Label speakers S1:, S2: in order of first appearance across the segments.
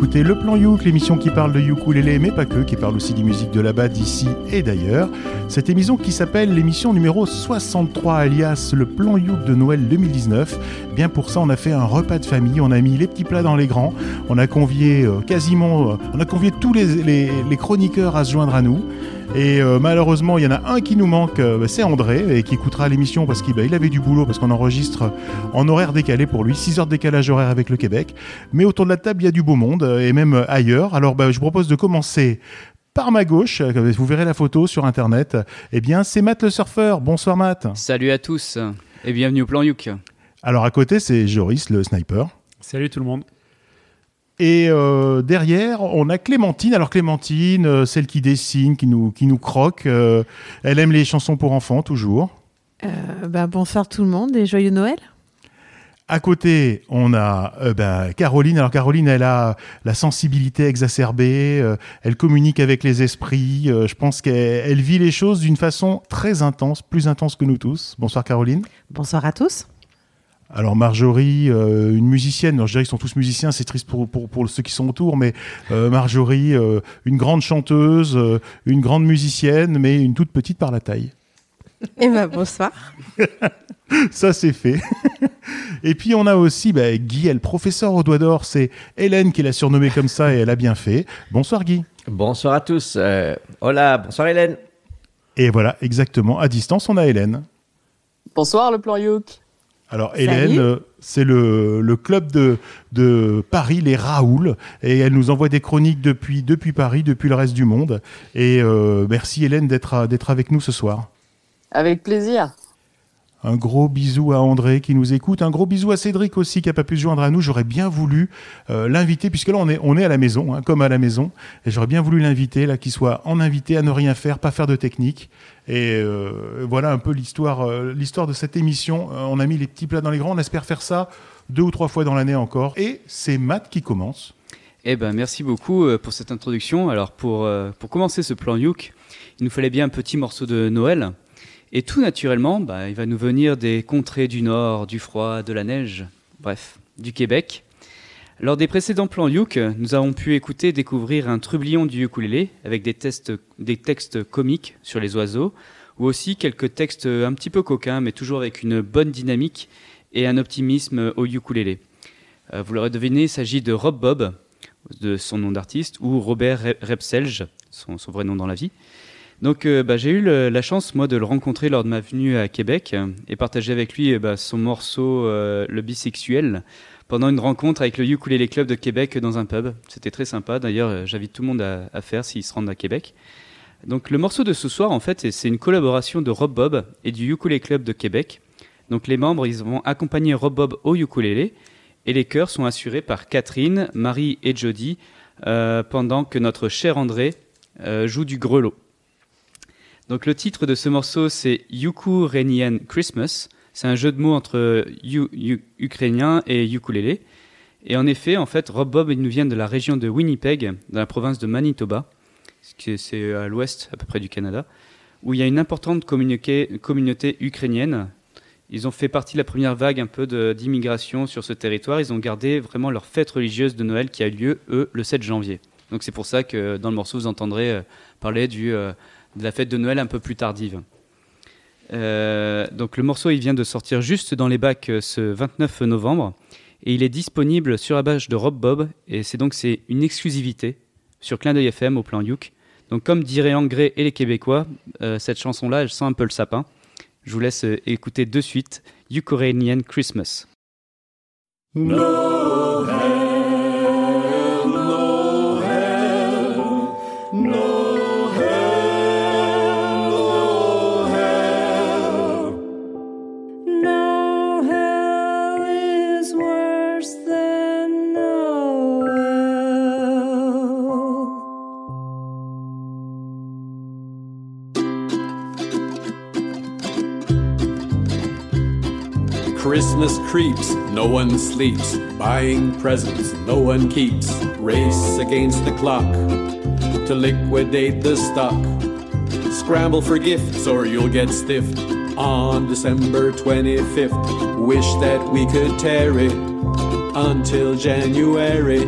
S1: écoutez Le Plan Youk, l'émission qui parle de ukulélé, mais pas que, qui parle aussi des musiques de là-bas, d'ici et d'ailleurs. Cette émission qui s'appelle l'émission numéro 63, alias Le Plan Youk de Noël 2019. Bien pour ça, on a fait un repas de famille, on a mis les petits plats dans les grands, on a convié euh, quasiment, euh, on a convié tous les, les chroniqueurs à se joindre à nous. Et euh, malheureusement, il y en a un qui nous manque, euh, c'est André, et qui écoutera l'émission parce qu'il bah, avait du boulot, parce qu'on enregistre en horaire décalé pour lui, 6 heures de décalage horaire avec le Québec. Mais autour de la table, il y a du beau monde, euh, et même ailleurs. Alors bah, je vous propose de commencer par ma gauche, vous verrez la photo sur internet. Eh bien, c'est Matt le surfeur. Bonsoir Matt.
S2: Salut à tous et bienvenue au plan Youk.
S1: Alors à côté, c'est Joris le sniper.
S3: Salut tout le monde.
S1: Et euh, derrière, on a Clémentine. Alors Clémentine, euh, celle qui dessine, qui nous, qui nous croque. Euh, elle aime les chansons pour enfants, toujours.
S4: Bah, bonsoir tout le monde et joyeux Noël.
S1: À côté, on a bah, Caroline. Alors Caroline, elle a la sensibilité exacerbée, elle communique avec les esprits. je pense qu'elle vit les choses d'une façon très intense, plus intense que nous tous. Bonsoir Caroline.
S4: Bonsoir à tous.
S1: Alors Marjorie, euh, une musicienne, je dirais qu'ils sont tous musiciens, c'est triste pour, pour, ceux qui sont autour, mais euh, Marjorie, euh, une grande chanteuse, une grande musicienne, mais une toute petite par la taille.
S4: Eh ben bonsoir.
S1: Ça c'est fait. et puis on a aussi bah, Guy, le professeur au doigt d'or, c'est Hélène qui l'a surnommé comme ça et elle a bien fait. Bonsoir Guy.
S5: Bonsoir à tous. hola, bonsoir Hélène.
S1: Et voilà, exactement, à distance on a Hélène.
S6: Bonsoir le plan Youk.
S1: Alors Hélène, euh, c'est le, club de, de, Paris, les Raoul, et elle nous envoie des chroniques depuis, depuis Paris, depuis le reste du monde. Et euh, merci Hélène d'être avec nous ce soir.
S6: Avec plaisir.
S1: Un gros bisou à André qui nous écoute. Un gros bisou à Cédric aussi qui n'a pas pu se joindre à nous. J'aurais bien voulu euh, l'inviter, puisque là on est, on est à la maison, hein, comme à la maison. Et j'aurais bien voulu l'inviter, là, qu'il soit en invité, à ne rien faire, pas faire de technique. Et euh, voilà un peu l'histoire, euh, l'histoire de cette émission. on a mis les petits plats dans les grands. On espère faire ça deux ou trois fois dans l'année encore. Et c'est Matt qui commence.
S2: Eh ben, merci beaucoup pour cette introduction. Alors, pour, pour commencer ce plan Youk, il nous fallait bien un petit morceau de Noël. Et tout naturellement, bah, il va nous venir des contrées du nord, du froid, de la neige, bref, du Québec. Lors des précédents plans Youk, nous avons pu écouter découvrir un trublion du ukulélé avec des, des textes comiques sur les oiseaux, ou aussi quelques textes un petit peu coquins, mais toujours avec une bonne dynamique et un optimisme au ukulélé. Euh, vous l'aurez deviné, il s'agit de Rob Bob, de son nom d'artiste, ou Robert Repselge, son vrai nom dans la vie. Donc euh, bah, j'ai eu la chance moi de le rencontrer lors de ma venue à Québec et partager avec lui bah, son morceau euh, Le bisexuel pendant une rencontre avec le Ukulele Club de Québec dans un pub. C'était très sympa. D'ailleurs, euh, j'invite tout le monde à, à faire s'ils se rendent à Québec. Donc le morceau de ce soir en fait, c'est une collaboration de Rob Bob et du Ukulele Club de Québec. Donc les membres, ils vont accompagner Rob Bob au ukulélé et les chœurs sont assurés par Catherine, Marie et Jody pendant que notre cher André joue du grelot. Donc le titre de ce morceau, c'est Ukrainian Christmas. C'est un jeu de mots entre ukrainien et ukulélé. Et en effet, en fait, Rob Bob, il nous vient de la région de Winnipeg, dans la province de Manitoba, c'est à l'ouest à peu près du Canada, où il y a une importante communauté ukrainienne. Ils ont fait partie de la première vague un peu d'immigration sur ce territoire. Ils ont gardé vraiment leur fête religieuse de Noël qui a eu lieu, eux, le 7 janvier. Donc c'est pour ça que dans le morceau, vous entendrez euh, parler du... Euh, de la fête de Noël un peu plus tardive. Euh, donc le morceau il vient de sortir juste dans les bacs euh, ce 29 novembre et il est disponible sur la page de Rob Bob et c'est donc c'est une exclusivité sur Clin d'œil FM au plan Youk. Donc comme diraient l'anglais et les Québécois, euh, cette chanson là elle sent un peu le sapin. Je vous laisse écouter de suite Ukrainian. Christmas
S7: creeps, no one sleeps. Buying presents, no one keeps. Race against the clock to liquidate the stock. Scramble for gifts or you'll get stiffed on December 25th. Wish that we could tear it until January.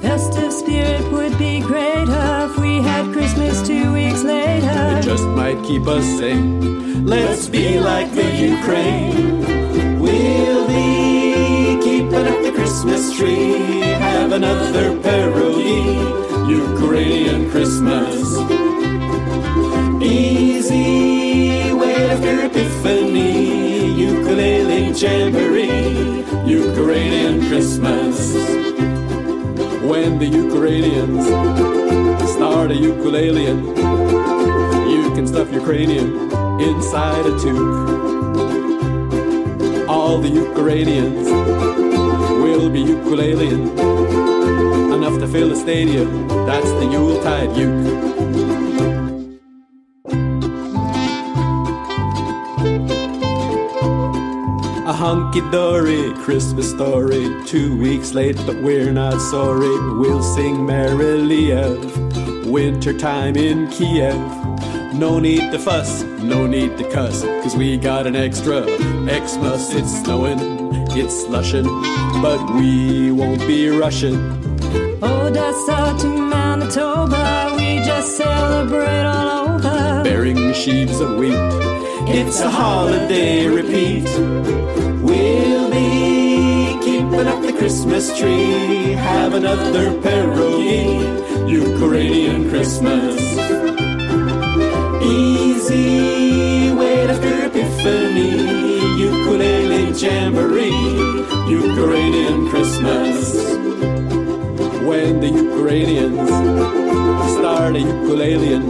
S3: Festive spirit would be greater if we had Christmas two weeks later.
S7: It just might keep us sane. Let's be like the Ukraine. We'll Christmas tree. Have another pierogi, Ukrainian Christmas. Easy wait after Epiphany, ukulele jamboree, Ukrainian Christmas. When the Ukrainians start a ukulelean, you can stuff cranium inside a toque. All the Ukrainians be enough to fill a stadium. That's the Yuletide uke. A hunky dory Christmas story. Two weeks late, but we're not sorry. We'll sing merrily of wintertime in Kiev. No need to fuss, no need to cuss, cause we got an extra Xmas. It's snowing, it's slushing, but we won't be rushing.
S3: Oh, Odessa to Manitoba, we just celebrate all over.
S7: bearing sheaves of wheat. It's a holiday repeat. We'll be keeping up the Christmas tree. Have another pierogi, Ukrainian Christmas. Easy wait after Epiphany, ukulele jamboree, Ukrainian Christmas. When the Ukrainians start a ukulelean,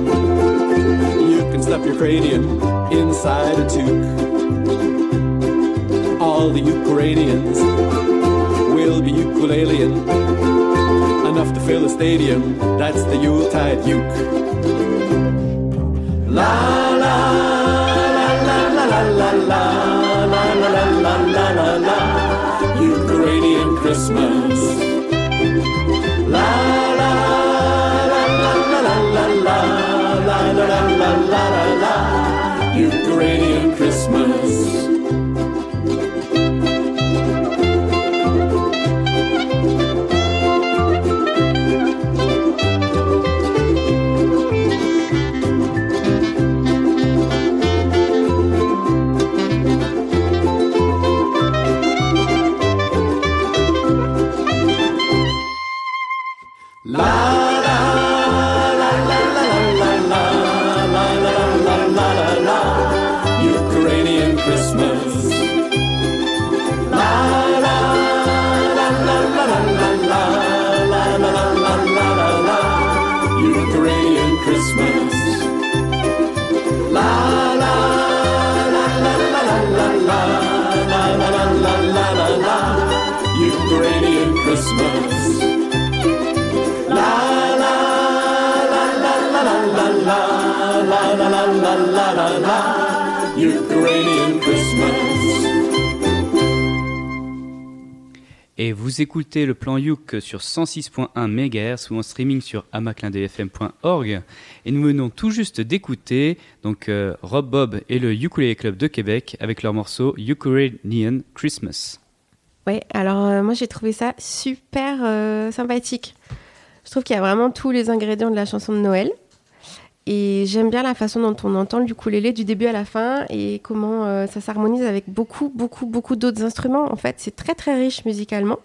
S7: you can stuff your cranium inside a toque. All the Ukrainians will be ukulelean, enough to fill a stadium. That's the Yuletide uke. La la la la la la la la la la la la la Christmas. La la la la la la la la la la la la la Ukrainian Christmas.
S2: Et vous écoutez le plan Youk sur 106.1 MHz ou en streaming sur amaclindfm.org. Et nous venons tout juste d'écouter donc euh, Rob Bob et le Ukulele Club de Québec avec leur morceau Ukrainian Christmas.
S8: Ouais, alors euh, moi j'ai trouvé ça super euh, sympathique. Je trouve qu'il y a vraiment tous les ingrédients de la chanson de Noël. Et j'aime bien la façon dont on entend le ukulélé du début à la fin et comment euh, ça s'harmonise avec beaucoup, beaucoup, beaucoup d'autres instruments. En fait, c'est très, très riche musicalement.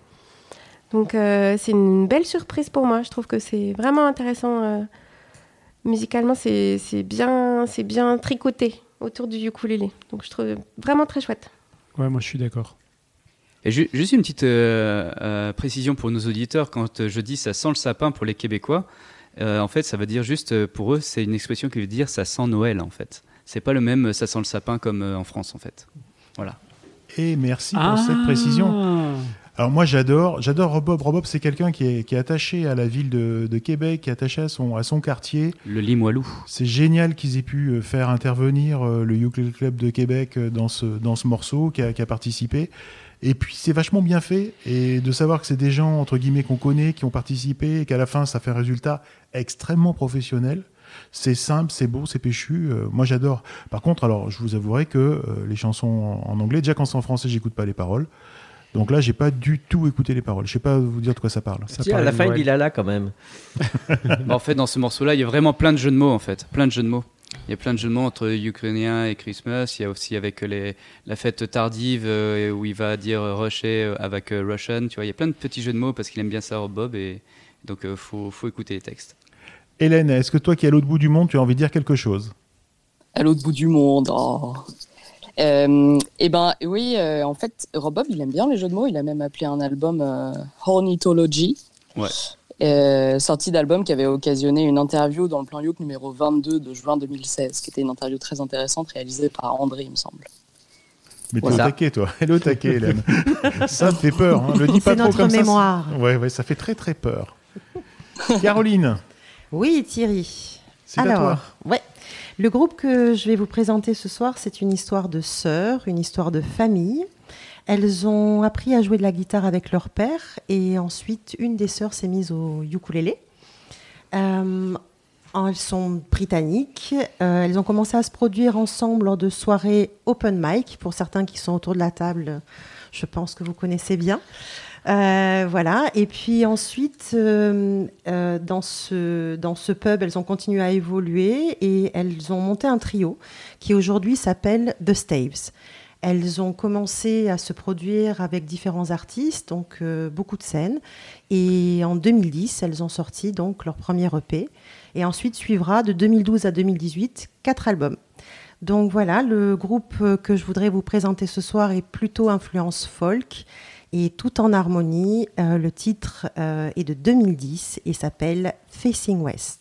S8: Donc, euh, c'est une belle surprise pour moi. Je trouve que c'est vraiment intéressant. euh, musicalement, c'est c'est bien, c'est bien tricoté autour du ukulélé. Donc, je trouve vraiment très chouette.
S9: Ouais, moi je suis d'accord.
S2: Et ju- juste une petite euh, euh, précision pour nos auditeurs, quand je dis ça sent le sapin pour les Québécois, en fait ça veut dire juste, euh, pour eux, c'est une expression qui veut dire ça sent Noël en fait. C'est pas le même euh, ça sent le sapin comme euh, en France en fait. Voilà.
S1: Et merci pour cette précision. Alors moi j'adore, j'adore Robob. Robob c'est quelqu'un qui est, qui est attaché à la ville de, de Québec, qui est attaché à son, à son quartier.
S2: Le Limoilou.
S1: C'est génial qu'ils aient pu euh, faire intervenir euh, le Ukulele Club de Québec euh, dans ce, dans ce morceau, qui a, qui a participé. Et puis c'est vachement bien fait, et de savoir que c'est des gens, entre guillemets, qu'on connaît, qui ont participé, et qu'à la fin ça fait un résultat extrêmement professionnel. C'est simple, c'est beau, c'est péchu. euh, moi j'adore. Par contre, alors je vous avouerai que euh, les chansons en, en anglais, déjà quand c'est en français, j'écoute pas les paroles. Donc là, j'ai pas du tout écouté les paroles. Je sais pas vous dire de quoi ça parle.
S2: Ça
S5: Si, à la fin, il dit là, là, quand même.
S2: Bah, en fait, dans ce morceau-là, il y a vraiment plein de jeux de mots, en fait. Plein de jeux de mots. Il y a plein de jeux de mots entre ukrainien et Christmas. Il y a aussi avec les, la fête tardive euh, où il va dire rusher euh, avec euh, Russian. Tu vois, il y a plein de petits jeux de mots parce qu'il aime bien ça, Bob. Et donc, il faut, faut écouter les textes.
S1: Hélène, est-ce que toi qui es à l'autre bout du monde, tu as envie de dire quelque chose?
S6: À l'autre bout du monde. oh. Euh, eh ben oui, euh, en fait, Rob il aime bien les jeux de mots. Il a même appelé un album euh, Hornithology.
S2: Ouais.
S6: Euh, sortie d'album qui avait occasionné une interview dans le plan Youk numéro 22 de juin 2016, qui était une interview très intéressante réalisée par André, il me semble.
S1: Mais t'es
S5: Voilà.
S1: au taquet, toi. Elle est au taquet, Hélène. ça fait peur. Hein. Le dis pas
S10: C'est
S1: trop
S10: notre
S1: comme ça,
S10: mémoire.
S1: ça. Ouais, ouais, ça fait très très peur. Caroline,
S10: Oui, Thierry.
S1: c'est à
S10: Alors,
S1: toi.
S10: ouais. Le groupe que je vais vous présenter ce soir, c'est une histoire de sœurs, une histoire de famille. Elles ont appris à jouer de la guitare avec leur père et ensuite une des sœurs s'est mise au ukulélé. Euh, elles sont britanniques. Euh, elles ont commencé à se produire ensemble lors de soirées open mic. Pour certains qui sont autour de la table, je pense que vous connaissez bien. Euh, voilà. Et puis ensuite, dans, ce, dans ce pub, elles ont continué à évoluer et elles ont monté un trio qui aujourd'hui s'appelle The Staves. Elles ont commencé à se produire avec différents artistes, donc euh, beaucoup de scènes. Et en 2010, elles ont sorti donc leur premier EP. Et ensuite suivra de 2012 à 2018 quatre albums. Donc voilà, le groupe que je voudrais vous présenter ce soir est plutôt influence folk et tout en harmonie. Euh, le titre euh, est de 2010 et s'appelle Facing West.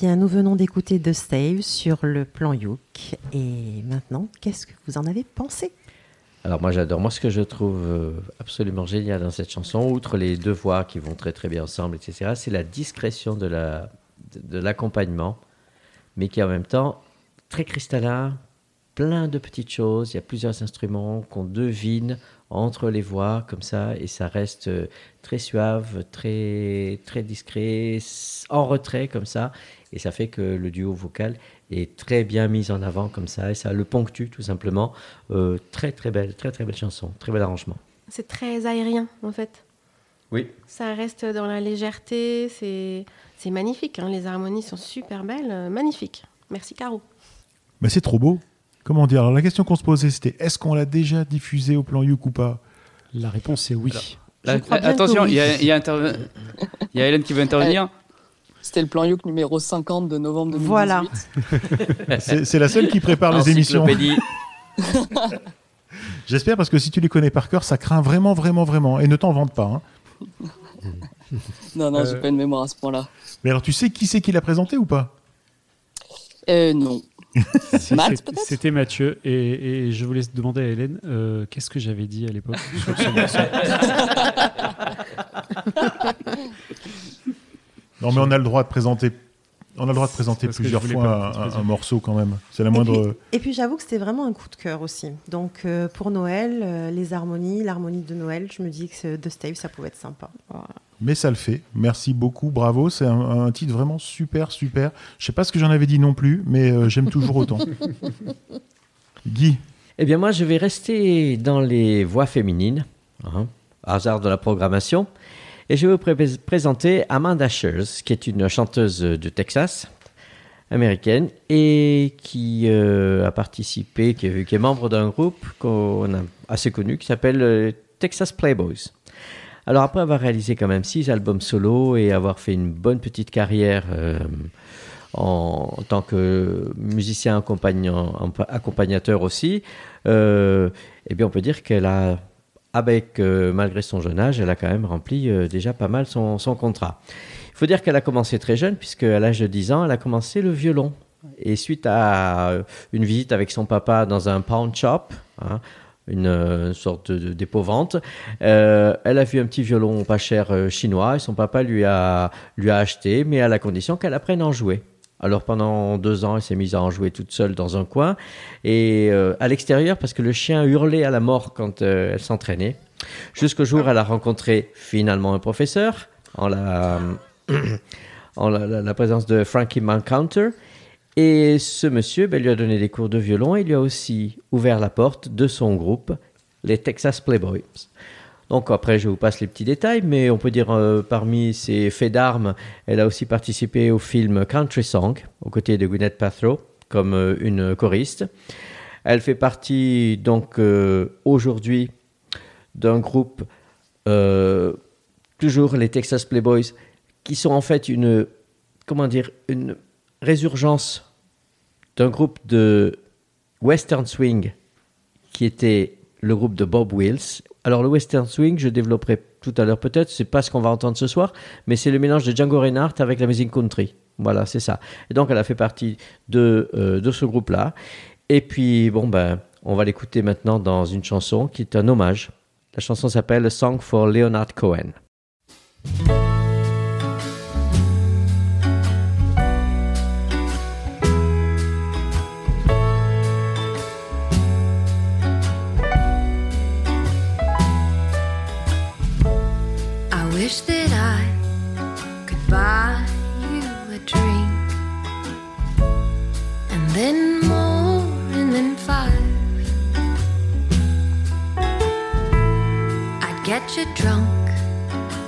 S10: Bien, nous venons d'écouter The Stave sur le plan Youk. Et maintenant, qu'est-ce que vous en avez pensé?
S5: Alors moi j'adore. Moi ce que je trouve euh, absolument génial dans cette chanson, outre les deux voix qui vont très très bien ensemble, etc., c'est la discrétion de la de l'accompagnement, mais qui est en même temps très cristallin, plein de petites choses. Il y a plusieurs instruments qu'on devine entre les voix comme ça, et ça reste euh, très suave, très très discret, en retrait comme ça, et ça fait que le duo vocal est très bien mise en avant comme ça, et ça le ponctue tout simplement. Euh, très très belle, très très belle chanson, très bel arrangement.
S8: C'est très aérien, en fait.
S5: Oui.
S8: Ça reste dans la légèreté. C'est c'est magnifique. hein. Les harmonies sont super belles. euh, magnifiques. Merci, Caro.
S1: Mais c'est trop beau. Comment dire Alors, La question qu'on se posait, c'était est-ce qu'on l'a déjà diffusé au plan Youk ou pas?
S9: La réponse est oui.
S2: Attention,
S4: oui.
S2: il y, a- il y a interve- il y a Hélène qui veut intervenir.
S6: C'était le plan Youk numéro 50 de novembre 2018.
S4: Voilà.
S1: C'est c'est la seule qui prépare les émissions. J'espère parce que si tu les connais par cœur, ça craint vraiment, vraiment, vraiment. Et ne t'en vante pas. hein.
S6: Non, non, j'ai
S1: Euh,
S6: pas une mémoire à ce point-là.
S1: Mais alors, tu sais qui c'est qui l'a présenté ou pas?
S6: Euh, non.
S9: C'était Mathieu. Et, et je voulais demander à Hélène, euh, qu'est-ce que j'avais dit à l'époque sur ce morceau?
S1: Non, mais on a le droit de présenter. On a le droit de présenter plusieurs fois un, morceau quand même. C'est la moindre.
S4: puis, et puis j'avoue que c'était vraiment un coup de cœur aussi. Donc euh, pour Noël, euh, les harmonies, l'harmonie de Noël, je me dis que de Stave, ça pouvait être sympa.
S1: Mais ça le fait. Merci beaucoup, bravo. C'est un, un titre vraiment super, super. Je sais pas ce que j'en avais dit non plus, mais euh, j'aime toujours autant. Guy,
S5: Eh bien, moi, je vais rester dans les voix féminines, hein, hasard de la programmation, et je vais vous pré- présenter Amanda Shears, qui est une chanteuse de Texas, américaine, et qui euh, a participé, qui est, membre d'un groupe qu'on a assez connu, qui s'appelle euh, Texas Playboys. Alors après avoir réalisé quand même six albums solo et avoir fait une bonne petite carrière euh, en, tant que musicien accompagnateur aussi, eh bien on peut dire qu'elle a, avec euh, malgré son jeune âge, elle a quand même rempli euh, déjà pas mal son, contrat. Il faut dire qu'elle a commencé très jeune, puisque à l'âge de 10 ans, elle a commencé le violon. Et suite à euh, une visite avec son papa dans un pawn shop, hein, une sorte dépôt-vente, euh, elle a vu un petit violon pas cher chinois et son papa lui a, lui a acheté, mais à la condition qu'elle apprenne à en jouer. Alors pendant deux ans, elle s'est mise à en jouer toute seule dans un coin et euh, à l'extérieur parce que le chien hurlait à la mort quand euh, elle s'entraînait. Jusqu'au jour elle a rencontré finalement un professeur en la présence de Frankie Mancounter. Et ce monsieur ben, lui a donné des cours de violon et lui a aussi ouvert la porte de son groupe, les Texas Playboys. Donc après, je vous passe les petits détails, mais on peut dire euh, parmi ses faits d'armes, elle a aussi participé au film Country Song, aux côtés de Gwyneth Paltrow, comme euh, une choriste. Elle fait partie donc euh, aujourd'hui d'un groupe, toujours les Texas Playboys, qui sont en fait une, comment dire, une résurgence d'un groupe de Western Swing qui était le groupe de Bob Wills. Alors le Western Swing, je développerai tout à l'heure peut-être, c'est pas ce qu'on va entendre ce soir, mais c'est le mélange de Django Reinhardt avec la musique country. Voilà, c'est ça. Et donc elle a fait partie de, euh, de ce groupe-là. Et puis, bon, ben, on va l'écouter maintenant dans une chanson qui est un hommage. La chanson s'appelle Song for Leonard Cohen.
S3: Wish that I could buy you a drink and then more and then five. I'd get you drunk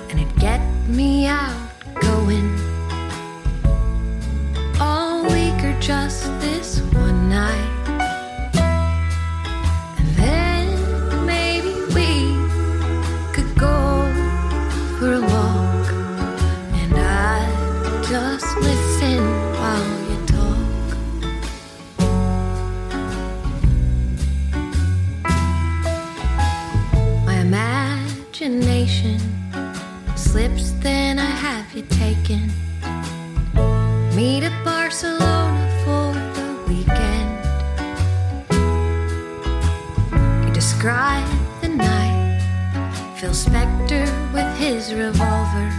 S3: and it'd get me out going all week or just then I have you taken. Meet at Barcelona for the weekend. You describe the night. Phil Spector with his revolver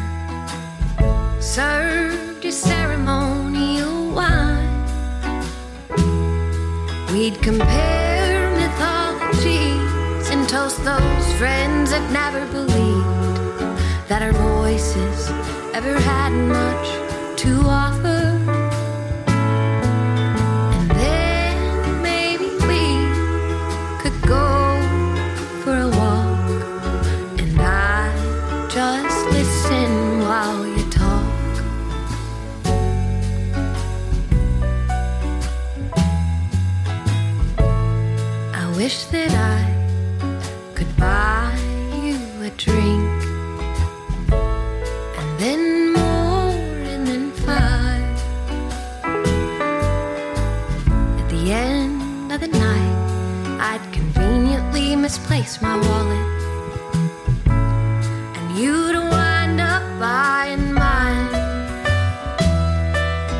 S3: served you ceremonial wine. We'd compare mythologies and toast those friends that never believed that our voices ever had much to offer. My wallet and you'd wind up buying mine.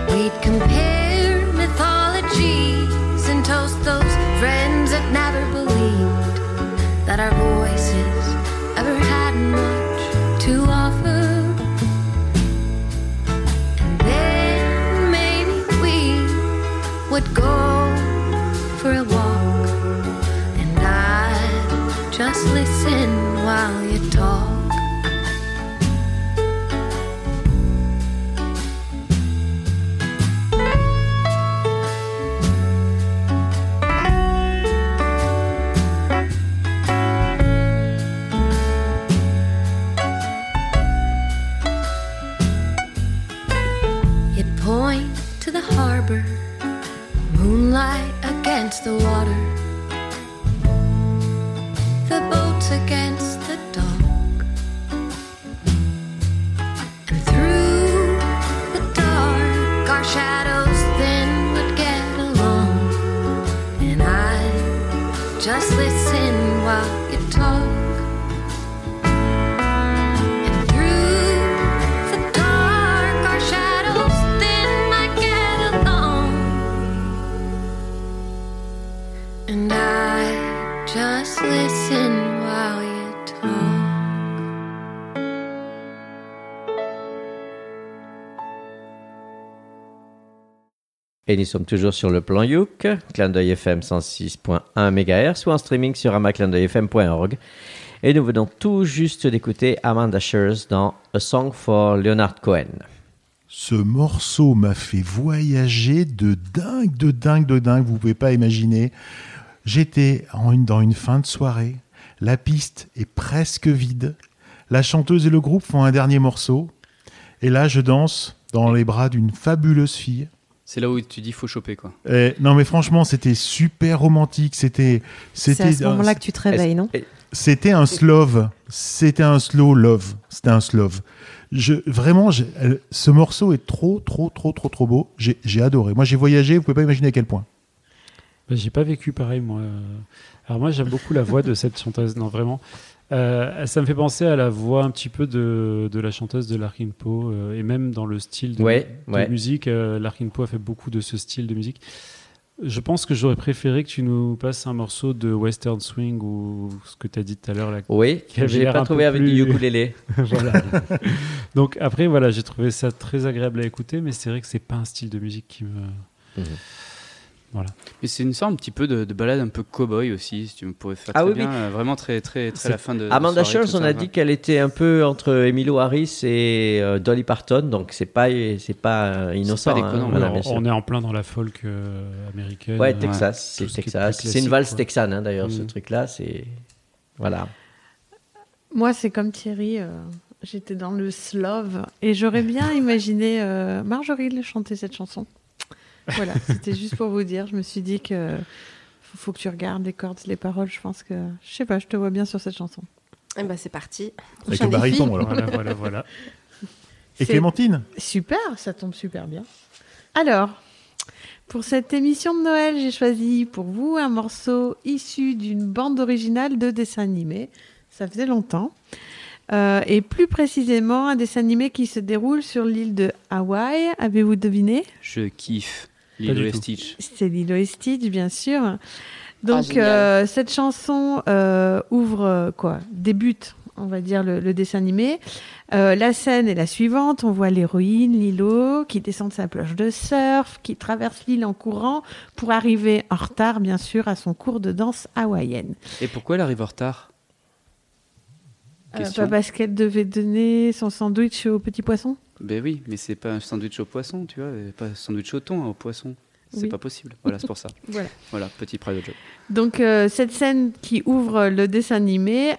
S3: We'd compare mythologies and toast those friends that never believed that our voices ever had much to offer. And then maybe we would go
S5: Et nous sommes toujours sur le plan Youk, clin d'œil FM 106.1 MHz ou en streaming sur amaclindeuilfm.org. Et nous venons tout juste d'écouter Amanda Shears dans A Song for Leonard Cohen.
S1: Ce morceau m'a fait voyager de dingue, de dingue, de dingue. Vous pouvez pas imaginer. J'étais dans une fin de soirée. La piste est presque vide. La chanteuse et le groupe font un dernier morceau. Et là, je danse dans les bras d'une fabuleuse fille.
S2: C'est là où tu dis faut choper quoi.
S1: Et non, mais franchement, c'était super romantique. C'était,
S4: C'est
S1: c'était,
S4: à ce moment-là que tu te réveilles, non
S1: c'était un slow. C'était un slow love. C'était un slow. Je, vraiment, ce morceau est trop, trop, trop, trop, trop beau. J'ai j'ai adoré. Moi, j'ai voyagé. Vous pouvez pas imaginer à quel point.
S9: Bah, J'ai pas vécu pareil, moi. Alors, moi, j'aime beaucoup la voix de cette chanteuse. Non, vraiment. Euh, ça me fait penser à la voix un petit peu de, de la chanteuse de Larkin Poe. euh, et même dans le style de,
S5: Ouais,
S9: de
S5: ouais.
S9: musique. euh, Larkin Poe a fait beaucoup de ce style de musique. Je pense que j'aurais préféré que tu nous passes un morceau de Western Swing ou ce que tu as dit tout à l'heure.
S5: Oui, je
S9: l'air
S5: pas trouvé avec
S9: plus-
S5: du ukulélé.
S9: voilà. Donc après, voilà, j'ai trouvé ça très agréable à écouter, mais c'est vrai que c'est pas un style de musique qui me.
S5: Mhm.
S9: Voilà.
S2: Mais c'est une sorte un petit peu de, de balade un peu cow-boy aussi, si tu pourrais faire
S5: Ah
S2: très
S5: oui,
S2: bien,
S5: oui.
S2: euh, vraiment très très très à la fin de.
S5: Amanda
S2: tout
S5: on
S2: ça,
S5: a dit qu'elle était un peu entre Emilio Harris et euh, Dolly Parton, donc c'est pas c'est pas euh, innocent.
S2: pas déconnant,
S5: hein, voilà,
S9: on, est en plein dans la folk euh, américaine.
S5: Ouais, Texas, c'est Texas. C'est une valse
S9: quoi.
S5: texane hein, d'ailleurs, ce
S9: Mm.
S5: truc-là, c'est voilà.
S11: Moi, c'est comme Thierry. euh, J'étais dans le slove et j'aurais bien imaginé euh, Marjorie chanter cette chanson. Voilà, c'était juste pour vous dire. Je me suis dit que faut, faut que tu regardes les cordes, les paroles. Je pense que, je sais pas, je te vois bien sur cette chanson.
S8: Eh ben, c'est parti.
S1: Avec le baryton, alors.
S9: Voilà, voilà, voilà.
S1: Et Clémentine
S11: Super, ça tombe super bien. Alors, pour cette émission de Noël, j'ai choisi pour vous un morceau issu d'une bande originale de dessin animé. Ça faisait longtemps. Euh, et plus précisément, un dessin animé qui se déroule sur l'île de Hawaï. Avez-vous deviné?
S2: Je kiffe Lilo et. Stitch.
S11: C'est Lilo et Stitch, bien sûr. Donc,
S6: génial.
S11: euh, cette chanson euh, ouvre euh, quoi Débute, on va dire, le, le dessin animé. Euh, la scène est la suivante. On voit l'héroïne, Lilo, qui descend de sa plage de surf, qui traverse l'île en courant pour arriver en retard, bien sûr, à son cours de danse hawaïenne.
S2: Et pourquoi elle arrive en retard?
S11: Euh,
S2: Question.
S11: pas parce qu'elle devait donner son sandwich au petit poisson
S2: Ben oui, mais c'est pas un sandwich au poisson, tu vois, et pas un sandwich au thon, hein, au poisson. C'est
S11: Oui.
S2: pas possible. Voilà, c'est pour ça.
S11: Voilà.
S2: Voilà, petit private joke.
S11: Donc euh, cette scène qui ouvre le dessin animé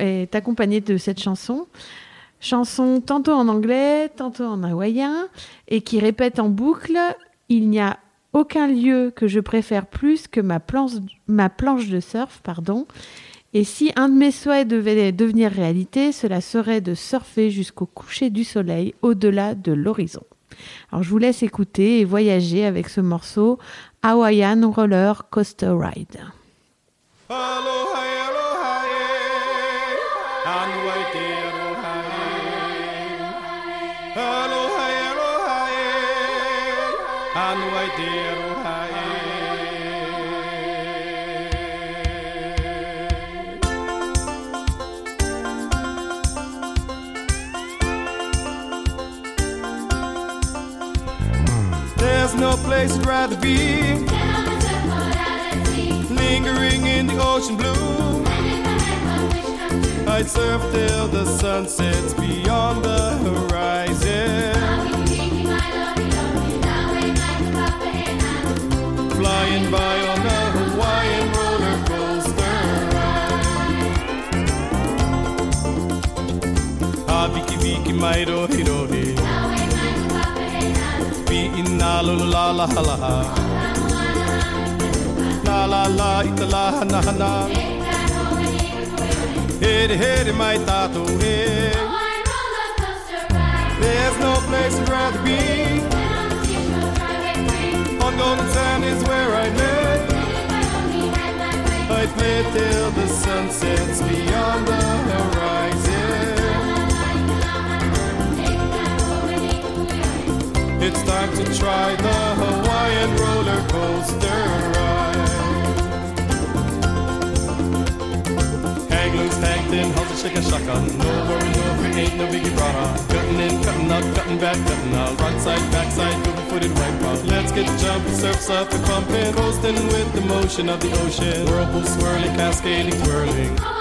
S11: est accompagnée de cette chanson. Chanson tantôt en anglais, tantôt en hawaïen, et qui répète en boucle Il n'y a aucun lieu que je préfère plus que ma planche, ma planche de surf, pardon. Et si un de mes souhaits devait devenir réalité, cela serait de surfer jusqu'au coucher du soleil au-delà de l'horizon. Alors je vous laisse écouter et voyager avec ce morceau Hawaiian Roller Coaster Ride.
S12: No place I'd rather be. Lingering in the ocean blue. I'd surf till the sun sets beyond the horizon. Flying by on a Hawaiian roller coaster ride. Viki Viki Mairo la la la la la la la. La la na na. Hit it, hit it, my tattoo. There's no place I'd rather be. On golden sand is where I live. I play till the sun sets beyond the horizon. It's time to try the Hawaiian roller coaster ride. Hang loose, hang thin, how's it shake a? No worry, no fear, ain't no biggie brother. Cutting in, cutting out, cutting back, cutting out. Right side, back side, double footed wipe out. Let's get jumping, surfs up and pumping. Coasting with the motion of the ocean. Whirlpool swirling, cascading, twirling.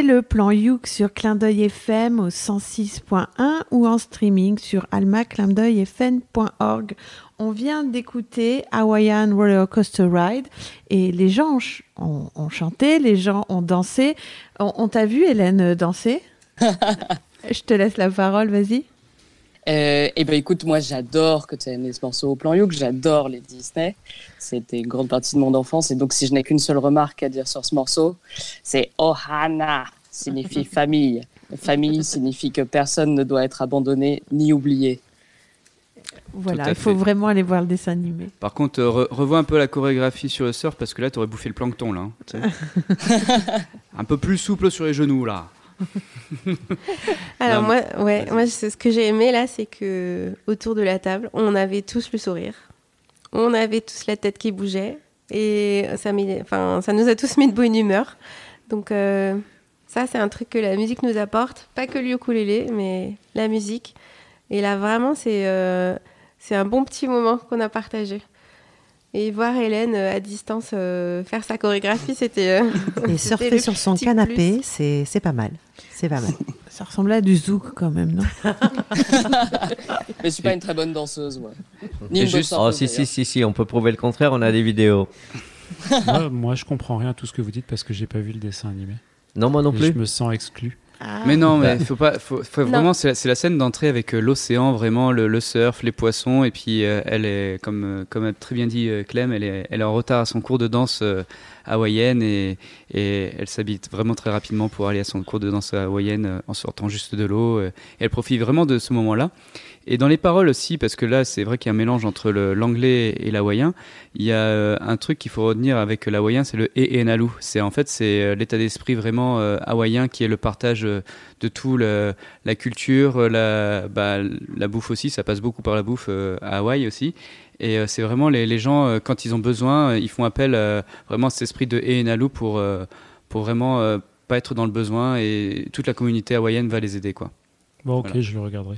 S11: Écoutez le plan Youk sur Clin d'œil FM au 106.1 ou en streaming sur almaclindeuilfm.org. On vient d'écouter Hawaiian Roller Coaster Ride et les gens ont, ch- ont- ont chanté, les gens ont dansé. On, on t'a vu, Hélène, danser? Je te laisse la parole, vas-y.
S6: Euh, et ben écoute, moi j'adore que tu aies amené ce morceau au plan Youk, j'adore les Disney. C'était une grande partie de mon enfance et donc si je n'ai qu'une seule remarque à dire sur ce morceau, c'est Ohana, signifie famille. Famille signifie que personne ne doit être abandonné ni oublié.
S11: Voilà, il faut
S2: fait.
S11: vraiment aller voir le dessin animé.
S2: Par contre, euh, re- revois un peu la chorégraphie sur le surf parce que là, t'aurais bouffé le plancton là. hein, tu un peu plus souple sur les genoux là.
S8: Alors
S2: Non,
S8: moi, ouais, moi ce que j'ai aimé là, c'est que autour de la table, on avait tous le sourire, on avait tous la tête qui bougeait et ça, enfin, ça nous a tous mis de bonne humeur. Donc euh, ça, c'est un truc que la musique nous apporte, pas que le ukulélé, mais la musique. Et là, vraiment, c'est euh, c'est un bon petit moment qu'on a partagé. Et voir Hélène euh, à distance euh, faire sa chorégraphie, c'était. euh,
S4: Et surfer sur son canapé, c'est c'est pas mal. C'est pas mal.
S11: Ça ressemblait à du zouk quand même, non?
S6: Mais je suis pas une très bonne danseuse, moi. Ni une
S5: juste, oh, si, si, si, si, on peut prouver le contraire, on a des vidéos.
S9: moi, moi, je comprends rien à tout ce que vous dites parce que j'ai pas vu le dessin animé.
S5: Non, moi non
S9: Et
S5: plus.
S9: Je me sens exclu.
S2: Mais non,
S5: Bah.
S2: mais faut pas, faut, faut vraiment, c'est la, scène d'entrée avec euh, l'océan, vraiment le, le surf, les poissons, et puis euh, elle est, comme, euh, comme a très bien dit euh, Clem, elle est, elle est en retard à son cours de danse euh, hawaïenne et, elle s'habille vraiment très rapidement pour aller à son cours de danse hawaïenne euh, en sortant juste de l'eau. euh, elle profite vraiment de ce moment-là. Et dans les paroles aussi, parce que là, c'est vrai qu'il y a un mélange entre l'anglais et l'hawaïen. Il y a euh, un truc qu'il faut retenir avec l'hawaïen, c'est le e. C'est en fait c'est l'état d'esprit vraiment hawaïen qui est le partage de tout la culture, la bah, la bouffe aussi. Ça passe beaucoup par la bouffe à Hawaï aussi. Et euh, c'est vraiment les, les gens euh, quand ils ont besoin, euh, ils font appel euh, vraiment à cet esprit de e et nalu pour euh, pour vraiment euh, pas être dans le besoin et toute la communauté hawaïenne va les aider quoi.
S9: Bon, ok,
S2: Voilà.
S9: je le regarderai.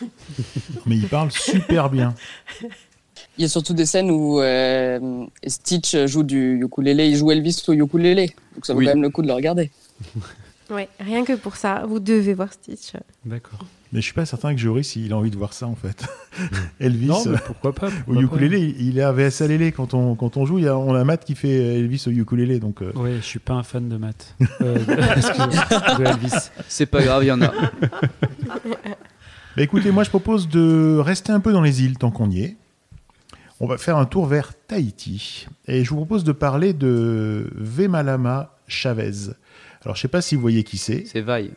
S1: Mais il parle super bien.
S6: Il y a surtout des scènes où euh, Stitch joue du ukulélé, il joue Elvis au ukulélé. Donc ça vaut
S2: Oui.
S6: quand même le coup de le regarder.
S8: Ouais, rien que pour ça, vous devez voir Stitch.
S9: D'accord.
S1: Mais je suis pas certain que Joris il a envie de voir ça en fait. Elvis
S9: Non, mais
S1: euh,
S9: pourquoi pas
S1: au
S9: pourquoi
S1: ukulélé, il il est à VSLL quand on quand on joue, il y a, on a Matt qui fait Elvis au ukulélé donc euh,
S9: Ouais, je suis pas un fan de. Euh, Elvis.
S2: C'est pas grave, il y en a.
S1: Bah, écoutez, moi je propose de rester un peu dans les îles tant qu'on y est. On va faire un tour vers Tahiti. Et je vous propose de parler de Vemalama Chavez. Alors je sais pas si vous voyez qui c'est.
S2: C'est Vaille.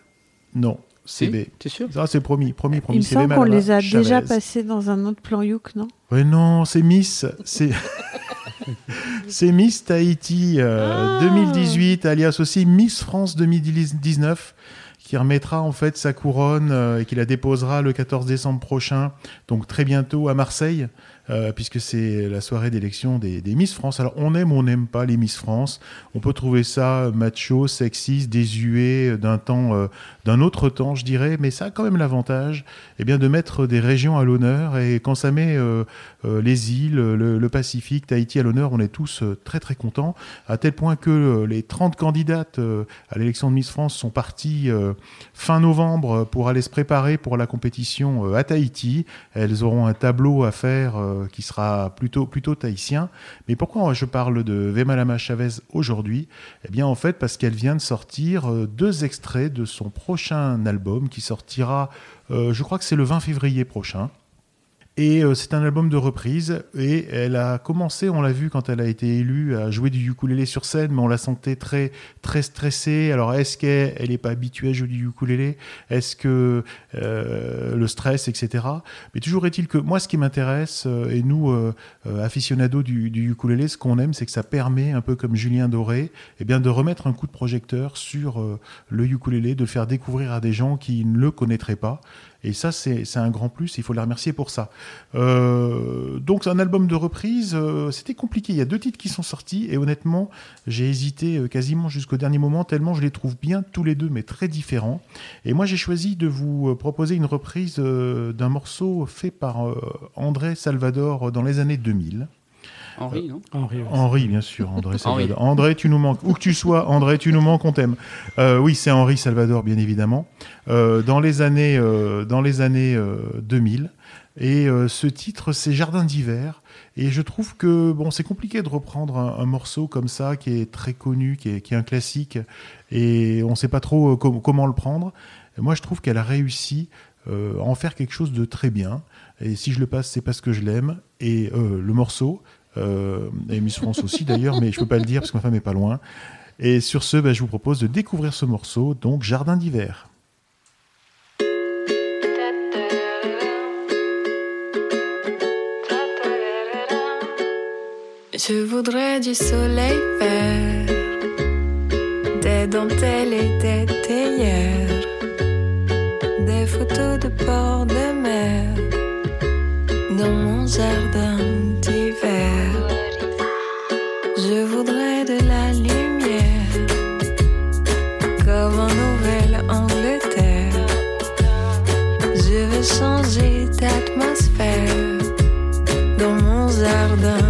S1: Non, c'est
S2: Si
S1: B.
S2: T'es sûr
S1: Ça c'est promis, promis,
S11: Il
S1: promis.
S11: me
S1: c'est
S11: semble qu'on les a déjà
S1: Chavez.
S11: passés dans un autre plan Youk, non?
S1: Ouais, non, c'est Miss. C'est. c'est Miss Tahiti euh,
S11: Ah.
S1: 2018, alias aussi Miss France 2019, qui remettra en fait sa couronne euh, et qui la déposera le 14 décembre prochain, donc très bientôt à Marseille. euh, puisque c'est la soirée d'élection des, des Miss France. Alors on aime ou on n'aime pas les Miss France? On peut trouver ça macho, sexiste, désuet, d'un temps, euh, d'un autre temps, je dirais, mais ça a quand même l'avantage, eh bien, de mettre des régions à l'honneur. Et quand ça met euh, euh, les îles, le, Pacifique, Tahiti à l'honneur, on est tous euh, très très contents, à tel point que les 30 candidates à l'élection de Miss France sont parties fin novembre pour aller se préparer pour la compétition à Tahiti. Elles auront un tableau à faire qui sera plutôt, plutôt tahitien. Mais pourquoi je parle de Vemalama Chavez aujourd'hui? Eh bien en fait parce qu'elle vient de sortir deux extraits de son prochain album qui sortira, euh, je crois que c'est le 20 février prochain. Et euh, c'est un album de reprise et elle a commencé, on l'a vu quand elle a été élue, à jouer du ukulélé sur scène, mais on la sentait très très stressée. Alors est-ce qu'elle n'est pas habituée à jouer du ukulélé? Est-ce que euh, le stress, etc. Mais toujours est-il que moi, ce qui m'intéresse euh, et nous euh, aficionados du, du ukulélé, ce qu'on aime, c'est que ça permet, un peu comme Julien Doré, eh bien de remettre un coup de projecteur sur le ukulélé, de le faire découvrir à des gens qui ne le connaîtraient pas. Et ça, c'est un grand plus, il faut les remercier pour ça. Euh, donc, un album de reprise, euh, c'était compliqué. Il y a deux titres qui sont sortis, et honnêtement, j'ai hésité euh, quasiment jusqu'au dernier moment, tellement je les trouve bien tous les deux, mais très différents. Et moi, j'ai choisi de vous proposer une reprise d'un morceau fait par André Salvador dans les années 2000.
S2: Henri, non
S9: Henri,
S1: bien sûr, André
S2: Henri.
S1: Salvador. André, tu nous manques. Où que tu sois, André, tu nous manques, on t'aime. Euh, oui, c'est Henri Salvador, bien évidemment. Euh, dans les années, euh, dans les années euh, 2000. Et euh, ce titre, c'est Jardin d'hiver. Et je trouve que bon, c'est compliqué de reprendre un, un morceau comme ça, qui est très connu, qui est, qui est un classique, et on ne sait pas trop euh, com- comment le prendre. Et moi, je trouve qu'elle a réussi euh, à en faire quelque chose de très bien. Et si je le passe, c'est parce que je l'aime. Et euh, le morceau, euh, et Miss France aussi d'ailleurs, mais je peux pas le dire parce que ma femme est pas loin. Et sur ce, bah, je vous propose de découvrir ce morceau, donc Jardin d'hiver.
S3: Je voudrais du soleil vert, des dentelles et des théières, des photos de port de mer dans mon jardin changer d'atmosphère dans mon jardin.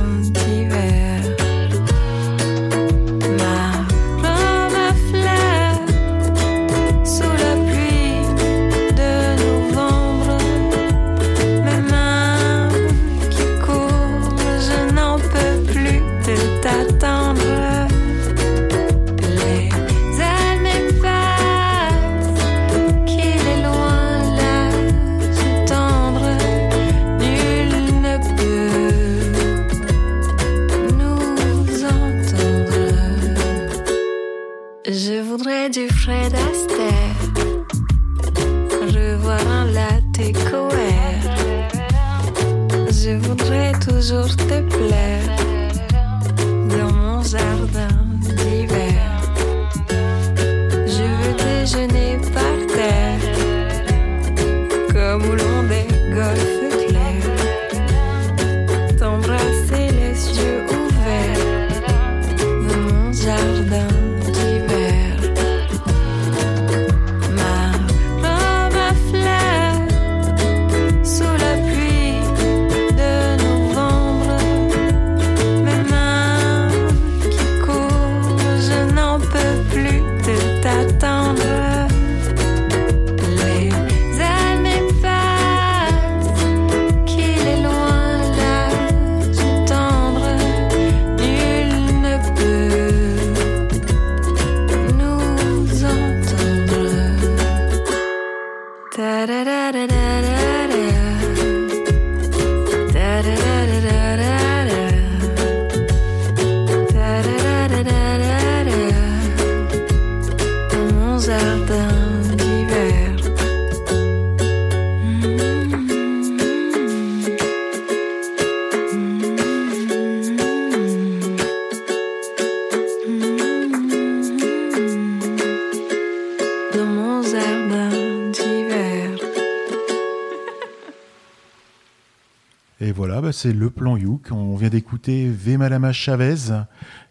S1: C'est le plan Youk. On vient d'écouter Vemalama Chavez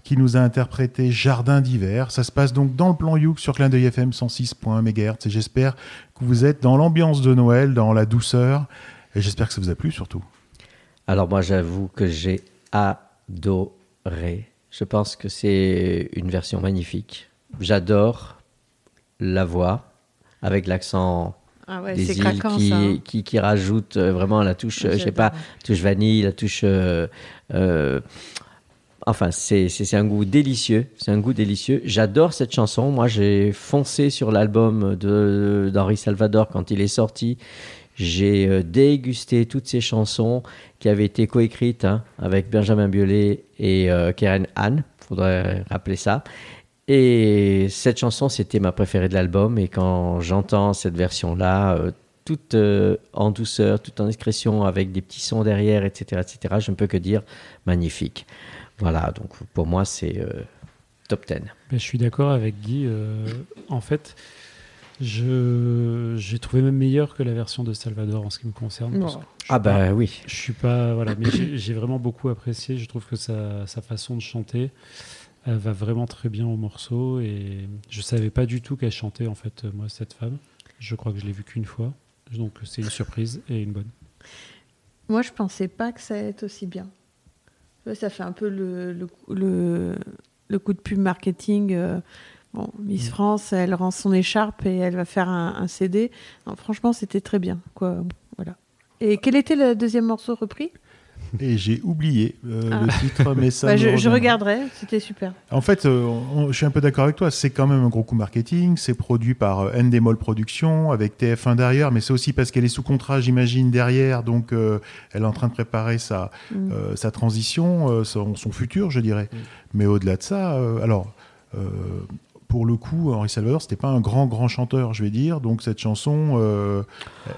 S1: qui nous a interprété Jardin d'hiver. Ça se passe donc dans le plan Youk sur Clin d'œil FM 106.1 MHz. Et j'espère que vous êtes dans l'ambiance de Noël, dans la douceur. Et j'espère que ça vous a plu surtout.
S5: Alors moi, j'avoue que j'ai adoré. Je pense que c'est une version magnifique. J'adore la voix avec l'accent
S11: Ah ouais,
S5: des îles
S11: craquant
S5: qui,
S11: ça. hein.
S5: qui, qui rajoute euh, vraiment la touche, euh, je sais pas, touche vanille, la touche. euh, euh, enfin, c'est un goût délicieux. C'est un goût délicieux. J'adore cette chanson. Moi, j'ai foncé sur l'album de- d'Henri Salvador quand il est sorti. J'ai euh, dégusté toutes ces chansons qui avaient été coécrites hein, avec Benjamin Biolay et euh, Karen Anne. Faudrait rappeler ça. Et cette chanson, c'était ma préférée de l'album. Et quand j'entends cette version-là, euh, toute euh, en douceur, toute en discrétion, avec des petits sons derrière, etc., etc., je ne peux que dire magnifique. Voilà, donc pour moi, c'est euh, top 10.
S9: Ben, je suis d'accord avec Guy. euh, en fait, je j'ai trouvé même meilleur que la version de Salvador en ce qui me concerne. parce que
S5: Ah
S9: pas-
S5: bah oui.
S9: Je suis pas voilà, mais j'ai j'ai vraiment beaucoup apprécié. Je trouve que sa, sa façon de chanter elle va vraiment très bien au morceau et je savais pas du tout qu'elle chantait en fait moi cette femme. Je crois que je l'ai vue qu'une fois, donc c'est une surprise et une bonne.
S11: Moi, je pensais pas que ça allait être aussi bien. Ça fait un peu le, le, le, le coup de pub marketing. euh, bon, Miss France, elle rend son écharpe et elle va faire un, un CD. Non, franchement, c'était très bien. Quoi. Voilà. Et quel était le deuxième morceau repris?
S1: Et j'ai oublié euh,
S11: Ah.
S1: le titre, mais ça
S11: Bah, je, regarderai, c'était super.
S1: En fait, euh, on- je suis un peu d'accord avec toi. C'est quand même un gros coup marketing. C'est produit par euh, Endemol Productions avec TF1 derrière, mais c'est aussi parce qu'elle est sous contrat, j'imagine, derrière. Donc, euh, elle est en train de préparer sa,
S11: Mm.
S1: euh, sa transition, euh, son, son futur, je dirais. Mais au-delà de ça, euh, alors. Pour le coup, Henri Salvador, c'était pas un grand, grand chanteur, je vais dire. Donc cette chanson, euh,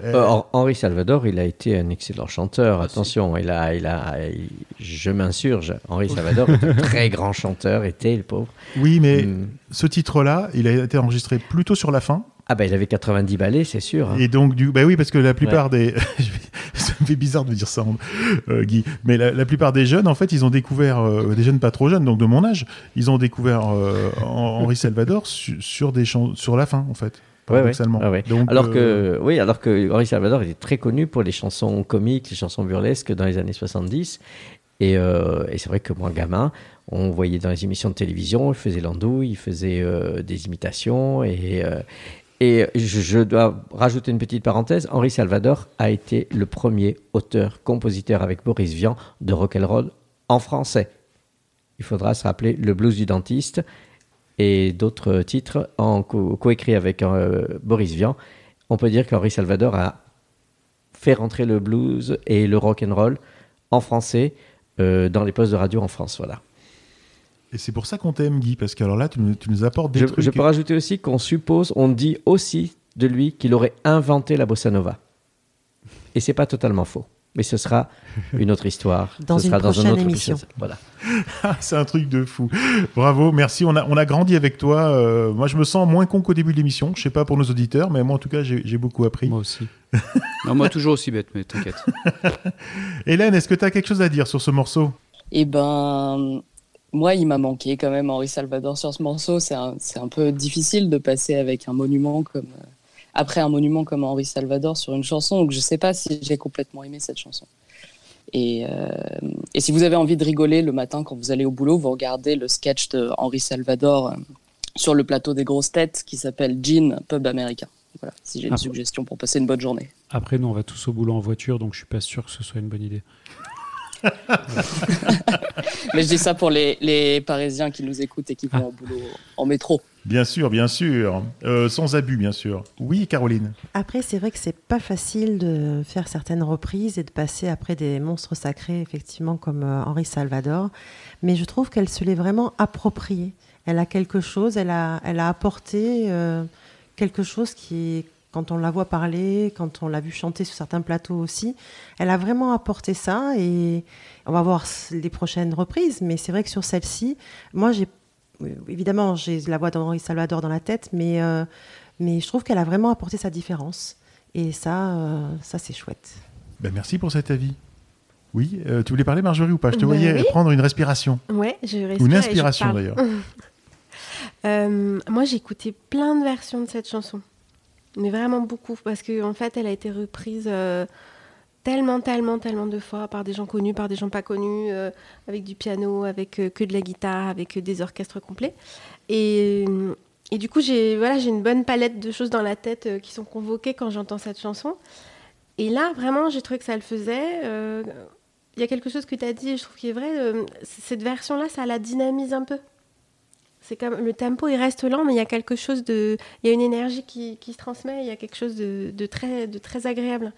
S1: elle-
S5: Euh, Hen- Henri Salvador, il a été un excellent chanteur. Attention, il a, il a, il- je m'insurge. Henri Salvador un très grand chanteur, était le pauvre.
S1: oui, mais
S5: Hmm.
S1: ce titre-là, il a été enregistré plutôt sur la fin.
S5: Ah bah il avait 90 ballets, c'est sûr. hein.
S1: Et donc, du, bah oui, parce que la plupart des. ça me fait bizarre de dire ça, euh, Guy. Mais la, la plupart des jeunes, en fait, ils ont découvert. euh, des jeunes pas trop jeunes, donc de mon âge, ils ont découvert euh, Hen- Henri Salvador su- sur, des sur la fin, en fait.
S5: Ouais, ouais.
S1: paradoxalement.
S5: Ah ouais.
S1: Donc,
S5: alors
S1: euh,
S5: que oui, alors que Henri Salvador était très connu pour les chansons comiques, les chansons burlesques dans les années 70. Et, euh, et c'est vrai que moi, gamin, on voyait dans les émissions de télévision, il faisait l'andouille, il faisait euh, des imitations. Et, et je, dois rajouter une petite parenthèse. Henri Salvador a été le premier auteur-compositeur avec Boris Vian de rock'n'roll en français. Il faudra se rappeler Le blues du dentiste et d'autres titres en co- avec euh, Boris Vian. On peut dire qu'Henri Salvador a fait rentrer le blues et le rock and roll en français euh, dans les postes de radio en France. Voilà.
S1: Et c'est pour ça qu'on t'aime, Guy, parce que alors là, tu nous, tu nous apportes des
S5: Je,
S1: trucs.
S5: je peux rajouter aussi qu'on suppose, on dit aussi de lui qu'il aurait inventé la bossa nova. Et c'est pas totalement faux. Mais ce sera une autre histoire.
S4: Dans
S5: ce
S4: une
S5: sera dans un
S4: prochaine
S5: autre
S4: émission.
S5: épisode. Voilà.
S1: Ah, c'est un truc de fou. Bravo, merci. On a, on a grandi avec toi. Euh, moi, je me sens moins con qu'au début de l'émission. Je sais pas pour nos auditeurs, mais moi, en tout cas, j'ai j'ai beaucoup appris.
S9: Moi aussi.
S2: Non, moi toujours aussi bête, mais t'inquiète.
S1: Hélène, est-ce que tu as quelque chose à dire sur ce morceau?
S6: Eh ben, moi, il m'a manqué quand même Henri Salvador sur ce morceau. C'est un, c'est un peu difficile de passer avec un monument comme euh, après un monument comme Henri Salvador sur une chanson. Donc, je sais pas si j'ai complètement aimé cette chanson. Et, euh, et si vous avez envie de rigoler le matin quand vous allez au boulot, vous regardez le sketch de Henri Salvador euh, sur le plateau des grosses têtes qui s'appelle Gin Pub américain. Voilà, si j'ai une
S9: Ah.
S6: suggestion pour passer une bonne journée.
S9: Après, nous, on va tous au boulot en voiture, donc je suis pas sûr que ce soit une bonne idée.
S6: Mais je dis ça pour les, les Parisiens qui nous écoutent et qui vont au boulot en métro.
S1: Bien sûr, bien sûr. Euh, sans abus, bien sûr. Oui, Caroline.
S4: Après, c'est vrai que c'est pas facile de faire certaines reprises et de passer après des monstres sacrés, effectivement, comme euh, Henri Salvador. Mais je trouve qu'elle se l'est vraiment appropriée. Elle a quelque chose, elle a, elle a apporté euh, quelque chose qui, quand on la voit parler, quand on l'a vu chanter sur certains plateaux aussi, elle a vraiment apporté ça. Et on va voir les prochaines reprises. Mais c'est vrai que sur celle-ci, moi, j'ai euh, évidemment, j'ai la voix d'Henri Salvador dans la tête, mais, euh, mais je trouve qu'elle a vraiment apporté sa différence. Et ça, euh, ça c'est chouette.
S1: Ben, merci pour cet avis. Oui, euh, tu voulais parler, Marjorie, ou pas? Je te
S8: Ben
S1: voyais
S8: oui.
S1: prendre une respiration.
S8: Ouais, je respire
S1: Ou une inspiration, d'ailleurs.
S8: Euh, moi, j'ai écouté plein de versions de cette chanson. Mais vraiment beaucoup. Parce qu'en en fait, elle a été reprise euh, tellement, tellement, tellement de fois par des gens connus, par des gens pas connus, euh, avec du piano, avec euh, que de la guitare, avec des orchestres complets. Et, et du coup, j'ai voilà, une bonne palette de choses dans la tête qui sont convoquées quand j'entends cette chanson. Et là, vraiment, j'ai trouvé que ça le faisait. Il y a quelque chose que tu as dit, je trouve qui est vrai. cette version-là, ça la dynamise un peu. C'est comme le tempo, il reste lent, mais il y a quelque chose de, il y a une énergie qui, qui se transmet. Il y a quelque chose de, de très, de très agréable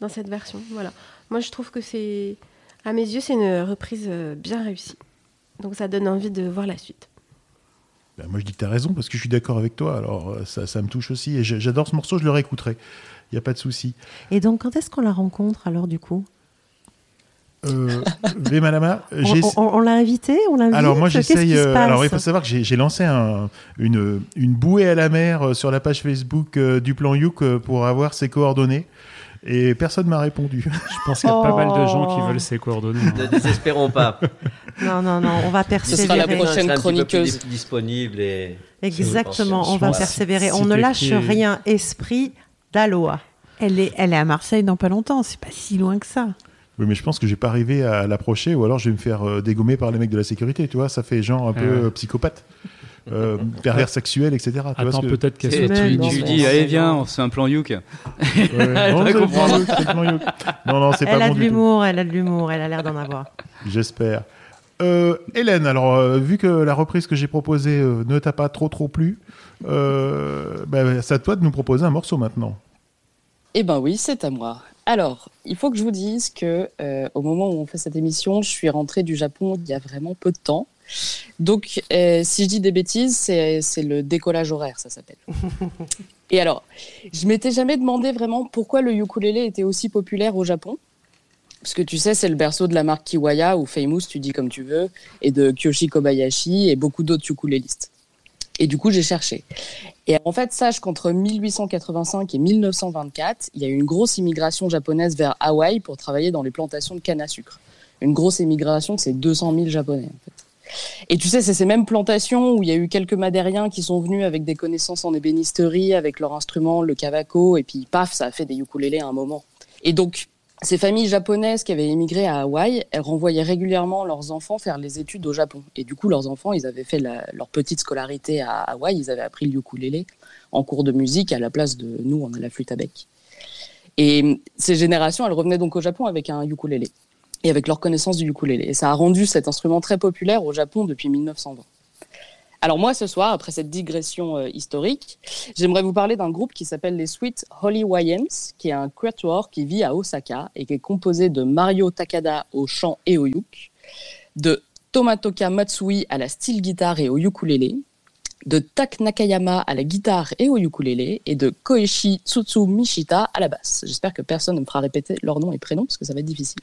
S8: dans cette version. Voilà. Moi, je trouve que c'est, à mes yeux, c'est une reprise euh, bien réussie. Donc, ça donne envie de voir la suite.
S1: Ben, moi, je dis que tu as raison, parce que je suis d'accord avec toi. Alors, euh, ça, ça me touche aussi. Et j'adore ce morceau, je le réécouterai. Il n'y a pas de souci.
S4: Et donc, quand est-ce qu'on la rencontre alors, du coup?
S1: Euh, Vémalama,
S4: On,
S1: j'ai-
S4: on- on l'a invité On l'invite
S1: Alors moi j'essaye. euh, alors il faut savoir que j'ai lancé un- une, une bouée à la mer euh, sur la page Facebook euh, du plan Youk euh, pour avoir ses coordonnées et personne m'a répondu.
S9: Je pense qu'il y a pas mal de gens qui
S4: Oh.
S9: veulent ses coordonnées. hein.
S5: Ne désespérons pas.
S4: Non, non, non, on va
S6: sera la
S4: persévérer.
S6: prochaine
S5: Un petit peu plus
S6: chroniqueuse.
S5: dis- disponible et
S4: Exactement, on va persévérer. On
S9: si
S4: ne lâche rien. Esprit d'Aloha.
S11: Elle est, elle est à Marseille dans pas longtemps, c'est pas si loin que ça.
S1: Oui mais je pense que j'ai pas arrivé à l'approcher ou alors je vais me faire euh, dégommer par les mecs de la sécurité. Tu vois, ça fait genre un peu
S9: Ouais.
S1: euh, psychopathe, euh, pervers sexuel, etc.
S9: Attends,
S1: ce que-
S9: peut-être qu'elle
S2: tu,
S4: non,
S2: tu dis, allez viens, on se fait un plan Youk.
S1: Ouais. Non. Non non c'est pas
S4: Elle a
S1: bon
S4: de l'humour, elle a de l'humour, elle a l'air d'en avoir.
S1: J'espère. Euh, Hélène, alors euh, vu que la reprise que j'ai proposée euh, ne t'a pas trop trop plu, euh, bah, c'est à toi de nous proposer un morceau maintenant.
S6: Eh ben oui, c'est à moi. Alors, il faut que je vous dise que euh, au moment où on fait cette émission, je suis rentrée du Japon il y a vraiment peu de temps. Donc, euh, si je dis des bêtises, c'est le décollage horaire, ça s'appelle. Et alors, je m'étais jamais demandé vraiment pourquoi le ukulélé était aussi populaire au Japon. Parce que tu sais, c'est le berceau de la marque Kiwaya ou Famous, tu dis comme tu veux, et de Kyoshi Kobayashi et beaucoup d'autres ukulélistes. Et du coup, j'ai cherché. Et en fait, sache qu'entre 1885 et 1924, il y a eu une grosse immigration japonaise vers Hawaï pour travailler dans les plantations de canne à sucre. Une grosse immigration, c'est 200 000 Japonais. En fait. Et tu sais, c'est ces mêmes plantations où il y a eu quelques madériens qui sont venus avec des connaissances en ébénisterie, avec leur instrument, le cavaco, et puis paf, ça a fait des ukulélés à un moment. Et donc, ces familles japonaises qui avaient émigré à Hawaï, elles renvoyaient régulièrement leurs enfants faire les études au Japon. Et du coup, leurs enfants, ils avaient fait leur petite scolarité à Hawaï, ils avaient appris le ukulélé en cours de musique à la place de nous, on a la flûte à bec. Et ces générations, elles revenaient donc au Japon avec un ukulélé et avec leur connaissance du ukulélé. Et ça a rendu cet instrument très populaire au Japon depuis 1920. Alors moi, ce soir, après cette digression euh, historique, j'aimerais vous parler d'un groupe qui s'appelle les Sweet Holy Wayans, qui est un quatuor qui vit à Osaka et qui est composé de Mario Takada au chant et au yuk, de Tomatoka Matsui à la steel guitare et au ukulélé, de Tak Nakayama à la guitare et au ukulélé, et de Koichi Tsutsu Mishita à la basse. J'espère que personne ne me fera répéter leur nom et prénom parce que ça va être difficile.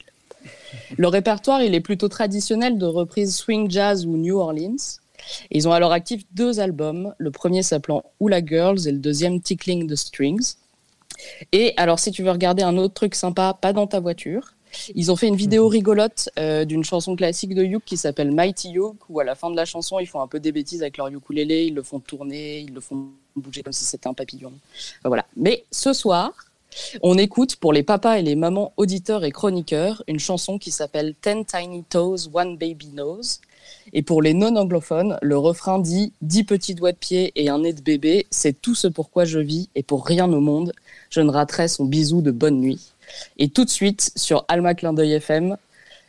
S6: Le répertoire, il est plutôt traditionnel de reprises swing jazz ou New Orleans. Et ils ont à leur actif deux albums, le premier s'appelant Hula Girls et le deuxième Tickling the Strings. Et alors, si tu veux regarder un autre truc sympa, pas dans ta voiture, ils ont fait une vidéo rigolote euh, d'une chanson classique de Yuk qui s'appelle Mighty Yuk, où à la fin de la chanson, ils font un peu des bêtises avec leur ukulélé, ils le font tourner, ils le font bouger comme si c'était un papillon. Enfin, voilà. Mais ce soir, on écoute pour les papas et les mamans auditeurs et chroniqueurs une chanson qui s'appelle Ten Tiny Toes, One Baby Nose. Et pour les non-anglophones, le refrain dit Dix petits doigts de pied et un nez de bébé, c'est tout ce pourquoi je vis et pour rien au monde, je ne raterai son bisou de bonne nuit. Et tout de suite, sur Alma Clin d'œil FM,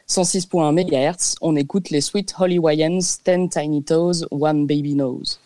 S6: 106.1 MHz, on écoute les Sweet Holy Wayans, Ten Tiny Toes, One Baby Nose.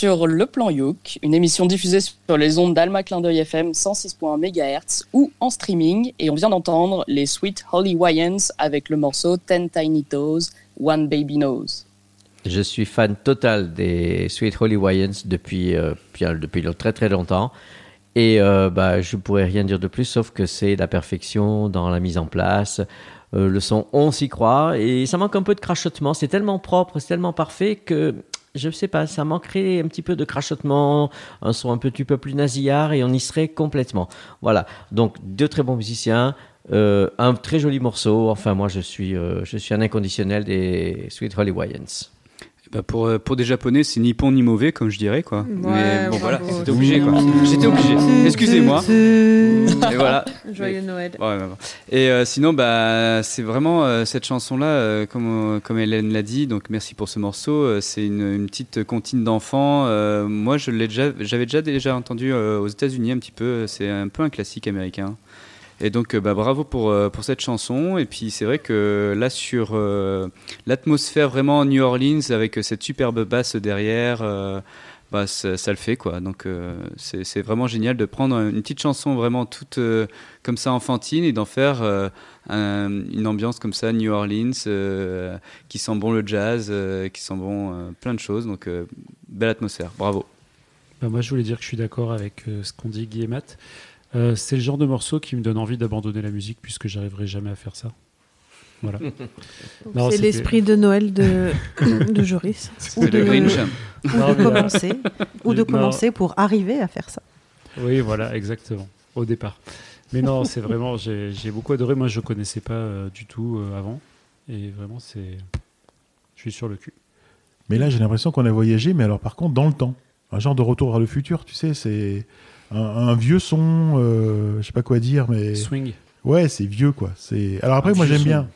S6: Sur Le Plan Youk, une émission diffusée sur les ondes d'Alma Clin d'œil FM 106.1 MHz ou en streaming. Et on vient d'entendre les Sweet Holly Wyans avec le morceau Ten Tiny Toes, One Baby Nose.
S5: Je suis fan total des Sweet Holly Wyans depuis, euh, depuis très très longtemps. Et euh, bah, je pourrais rien dire de plus, sauf que c'est la perfection dans la mise en place. Euh, le son, on s'y croit. Et ça manque un peu de crachotement. C'est tellement propre, c'est tellement parfait que je ne sais pas, ça manquerait un petit peu de crachotement, un son un petit peu plus nasillard et on y serait complètement. Voilà. Donc, deux très bons musiciens. euh, un très joli morceau. Enfin, moi, je suis, euh, je suis un inconditionnel des Sweet Holly Wyans.
S2: Bah pour, euh, pour des japonais, c'est ni bon ni mauvais, comme je dirais, quoi. Mais bon, voilà, c'était obligé, quoi. J'étais obligé. Excusez-moi. Et voilà.
S11: Joyeux Noël.
S2: Ouais. Et euh, sinon, bah, c'est vraiment euh, cette chanson-là, euh, comme, comme Hélène l'a dit. Donc, merci pour ce morceau. c'est une, une petite comptine d'enfants. Euh, moi, je l'ai déjà, j'avais déjà déjà entendu aux États-Unis un petit peu. C'est un peu un classique américain. Et donc, euh, bah, bravo pour, euh, pour cette chanson. Et puis, c'est vrai que là, sur euh, l'atmosphère vraiment New Orleans, avec cette superbe basse derrière, bah, ça, le fait, quoi. Donc, euh, c'est vraiment génial de prendre une petite chanson vraiment toute comme ça enfantine et d'en faire un- une ambiance comme ça, New Orleans, qui sent bon le jazz, qui sent bon plein de choses. Donc, belle atmosphère. Bravo.
S9: Bah, moi, je voulais dire que je suis d'accord avec ce qu'ont dit Matt. Euh, c'est le genre de morceau qui me donne envie d'abandonner la musique puisque j'arriverai jamais à faire ça. Voilà. Non,
S11: C'est l'esprit de Noël de, de Joris.
S4: Ou
S9: Non,
S4: de
S9: mais, euh,
S4: commencer, ou de
S9: non.
S4: commencer pour arriver à faire ça.
S9: Oui, voilà, exactement, au départ. Mais non, c'est vraiment, j'ai j'ai beaucoup adoré. Moi, je connaissais pas euh, du tout euh, avant. Et vraiment, c'est. Je suis sur le cul.
S1: Mais là, j'ai l'impression qu'on a voyagé, mais alors par contre, dans le temps. Un genre de retour vers le futur, tu sais, c'est un, un vieux son, euh, je sais pas quoi dire, mais.
S9: Swing.
S1: Ouais, c'est vieux, quoi. C'est. Alors après,
S9: Un
S1: moi, j'aime bien.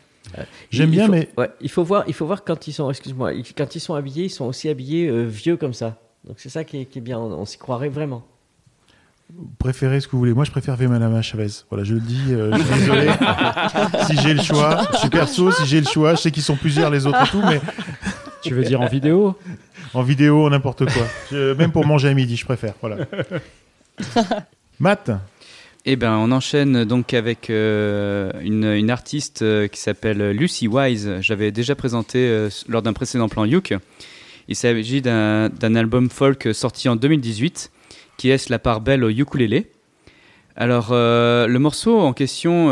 S1: J'aime bien,
S5: faut-
S1: mais-
S5: ouais, il faut voir, il faut voir quand ils sont, excuse-moi, quand ils sont habillés, ils sont aussi habillés euh, vieux comme ça. Donc c'est ça qui est, qui est bien. On, on s'y croirait vraiment.
S1: Préférez ce que vous voulez. Moi, je préfère Madame Chavez. Voilà, je le dis. euh, je suis désolé. si j'ai le choix, je suis perso. Si j'ai le choix, je sais qu'ils sont plusieurs les autres et tout, mais
S9: Tu veux dire en vidéo?
S1: En vidéo, n'importe quoi. Je- même pour manger à midi, je préfère. Voilà. Matt,
S2: Eh ben, on enchaîne donc avec euh, une, artiste euh, qui s'appelle Lucy Wise. J'avais déjà présenté euh, lors d'un précédent plan Youk. Il s'agit d'un album folk sorti en 2018 qui laisse la part belle au ukulélé. Alors, le morceau en question,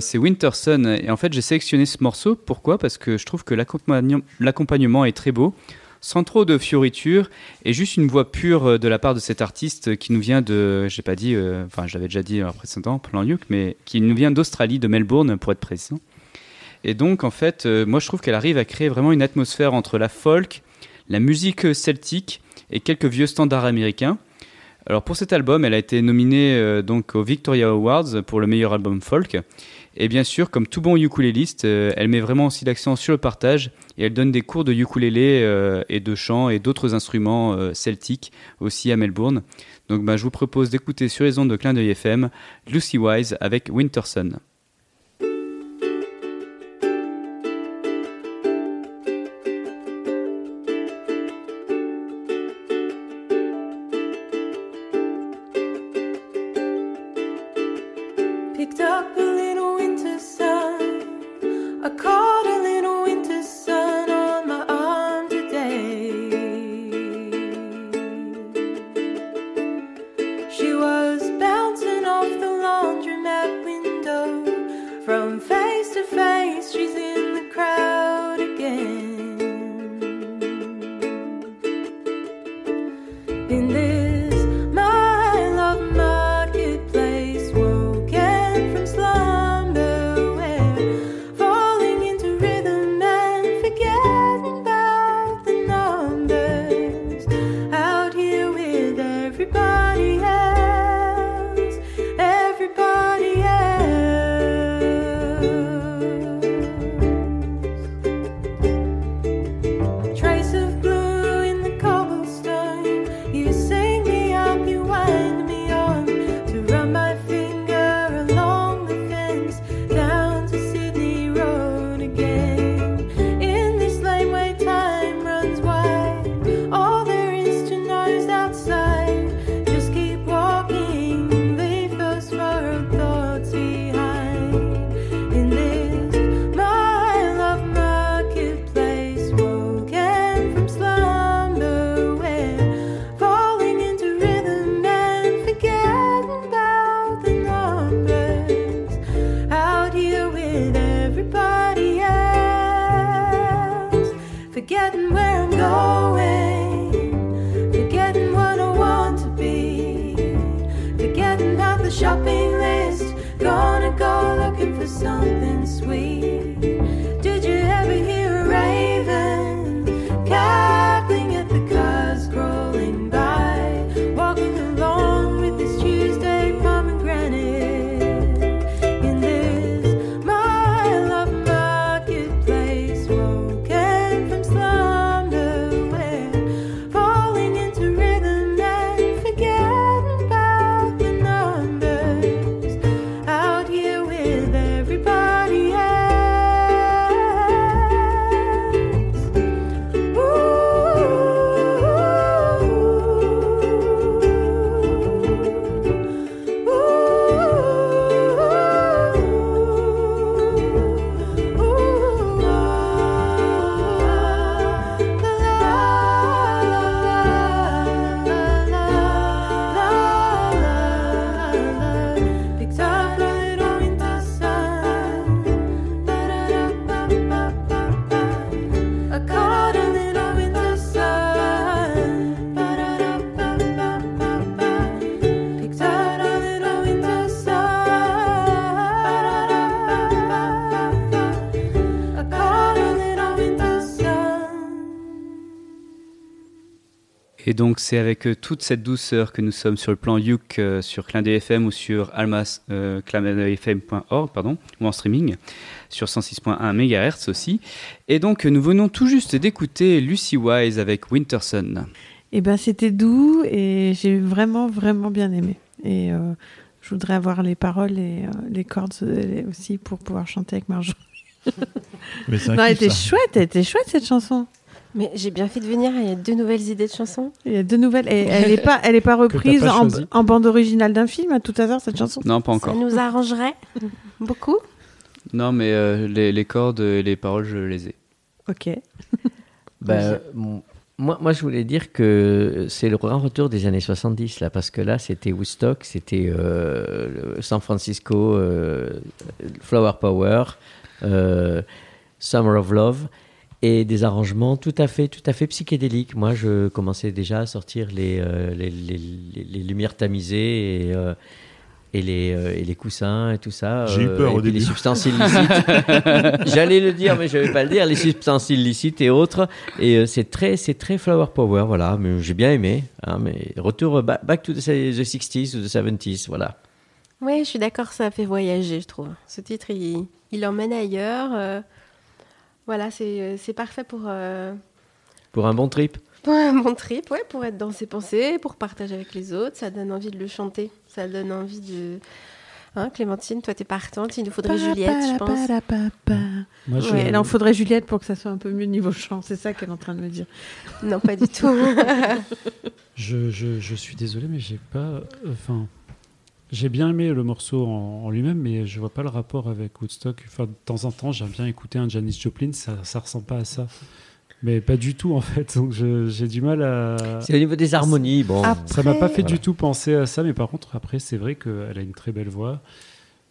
S2: c'est Winter Sun. Et en fait, j'ai sélectionné ce morceau. Pourquoi? Parce que je trouve que l'accompagnement est très beau, sans trop de fioritures, et juste une voix pure euh, de la part de cet artiste qui nous vient de, j'ai pas dit, euh, enfin, j'avais déjà dit en précédent, mais qui nous vient d'Australie, de Melbourne, pour être précis. Et donc, en fait, euh, moi, je trouve qu'elle arrive à créer vraiment une atmosphère entre la folk, la musique celtique et quelques vieux standards américains. Alors pour cet album, elle a été nominée donc aux Victoria Awards pour le meilleur album folk. Et bien sûr, comme tout bon ukuléliste, euh, elle met vraiment aussi l'accent sur le partage et elle donne des cours de ukulélé euh, et de chant et d'autres instruments euh, celtiques aussi à Melbourne. Donc bah, je vous propose d'écouter sur les ondes de Clin d'œil FM Lucy Wise avec Winterson.
S13: Picked
S2: Et donc c'est avec euh, toute cette douceur que nous sommes sur le plan Youk euh, sur Clin FM ou sur almas euh, pardon ou en streaming sur 106.1 MHz aussi. Et donc nous venons tout juste d'écouter Lucy Wise avec Winterson.
S11: Et ben c'était doux et j'ai vraiment vraiment bien aimé. Et euh, je voudrais avoir les paroles et euh, les cordes aussi pour pouvoir chanter avec Marjorie.
S1: Mais c'est un
S11: non, elle était
S1: ça.
S11: chouette, elle était chouette cette chanson.
S8: Mais j'ai bien fait de venir, il y a deux nouvelles idées de chansons.
S11: Il y a deux nouvelles. Et elle n'est pas, elle est pas reprise
S9: pas
S11: en, bande originale d'un film à tout hasard cette chanson?
S2: Non, pas encore.
S8: Ça nous arrangerait beaucoup.
S2: Non, mais euh, les, les cordes et les paroles, je les ai.
S11: Ok.
S5: Ben, m- moi, moi, je voulais dire que c'est le grand retour des années 70, là, parce que là, c'était Woodstock, c'était euh, San Francisco, euh, Flower Power, euh, Summer of Love, et des arrangements tout à fait, tout à fait psychédéliques. Moi, je commençais déjà à sortir les, euh, les, les- les- les lumières tamisées et, euh, et, les, euh, et les coussins et tout ça.
S1: J'ai eu
S5: euh,
S1: peur
S5: et
S1: au début.
S5: Les substances illicites. J'allais le dire, mais je ne vais pas le dire. Les substances illicites et autres. Et euh, c'est très, c'est très flower power, voilà. Mais j'ai bien aimé. hein, mais retour back, back to the, the 60s ou the 70s, voilà.
S8: Oui, je suis d'accord, ça fait voyager, je trouve. Ce titre, il, il emmène ailleurs. Voilà, c'est euh, c'est parfait pour, euh,
S5: Pour un bon trip.
S8: pour un bon trip, ouais, pour être dans ses pensées, pour partager avec les autres. Ça donne envie de le chanter. Ça donne envie de. Hein, Clémentine, toi, t'es partante. Il nous faudrait Juliette, je pense.
S9: Moi, je-
S11: Oui, il en faudrait Juliette pour que ça soit un peu mieux niveau chant. C'est ça qu'elle est en train de me dire.
S8: Non, pas du tout.
S9: Je, je, je suis désolé, mais j'ai pas. Enfin, j'ai bien aimé le morceau en, en lui-même, mais je vois pas le rapport avec Woodstock. Enfin, de temps en temps, j'aime bien écouter un Janis Joplin, ça, ça ressemble pas à ça. Mais pas du tout, en fait. Donc, j'ai du mal à.
S5: C'est au niveau des harmonies, bon.
S9: Ça m'a pas fait
S5: Voilà.
S9: du tout penser à ça, mais par contre, après, c'est vrai qu'elle a une très belle voix,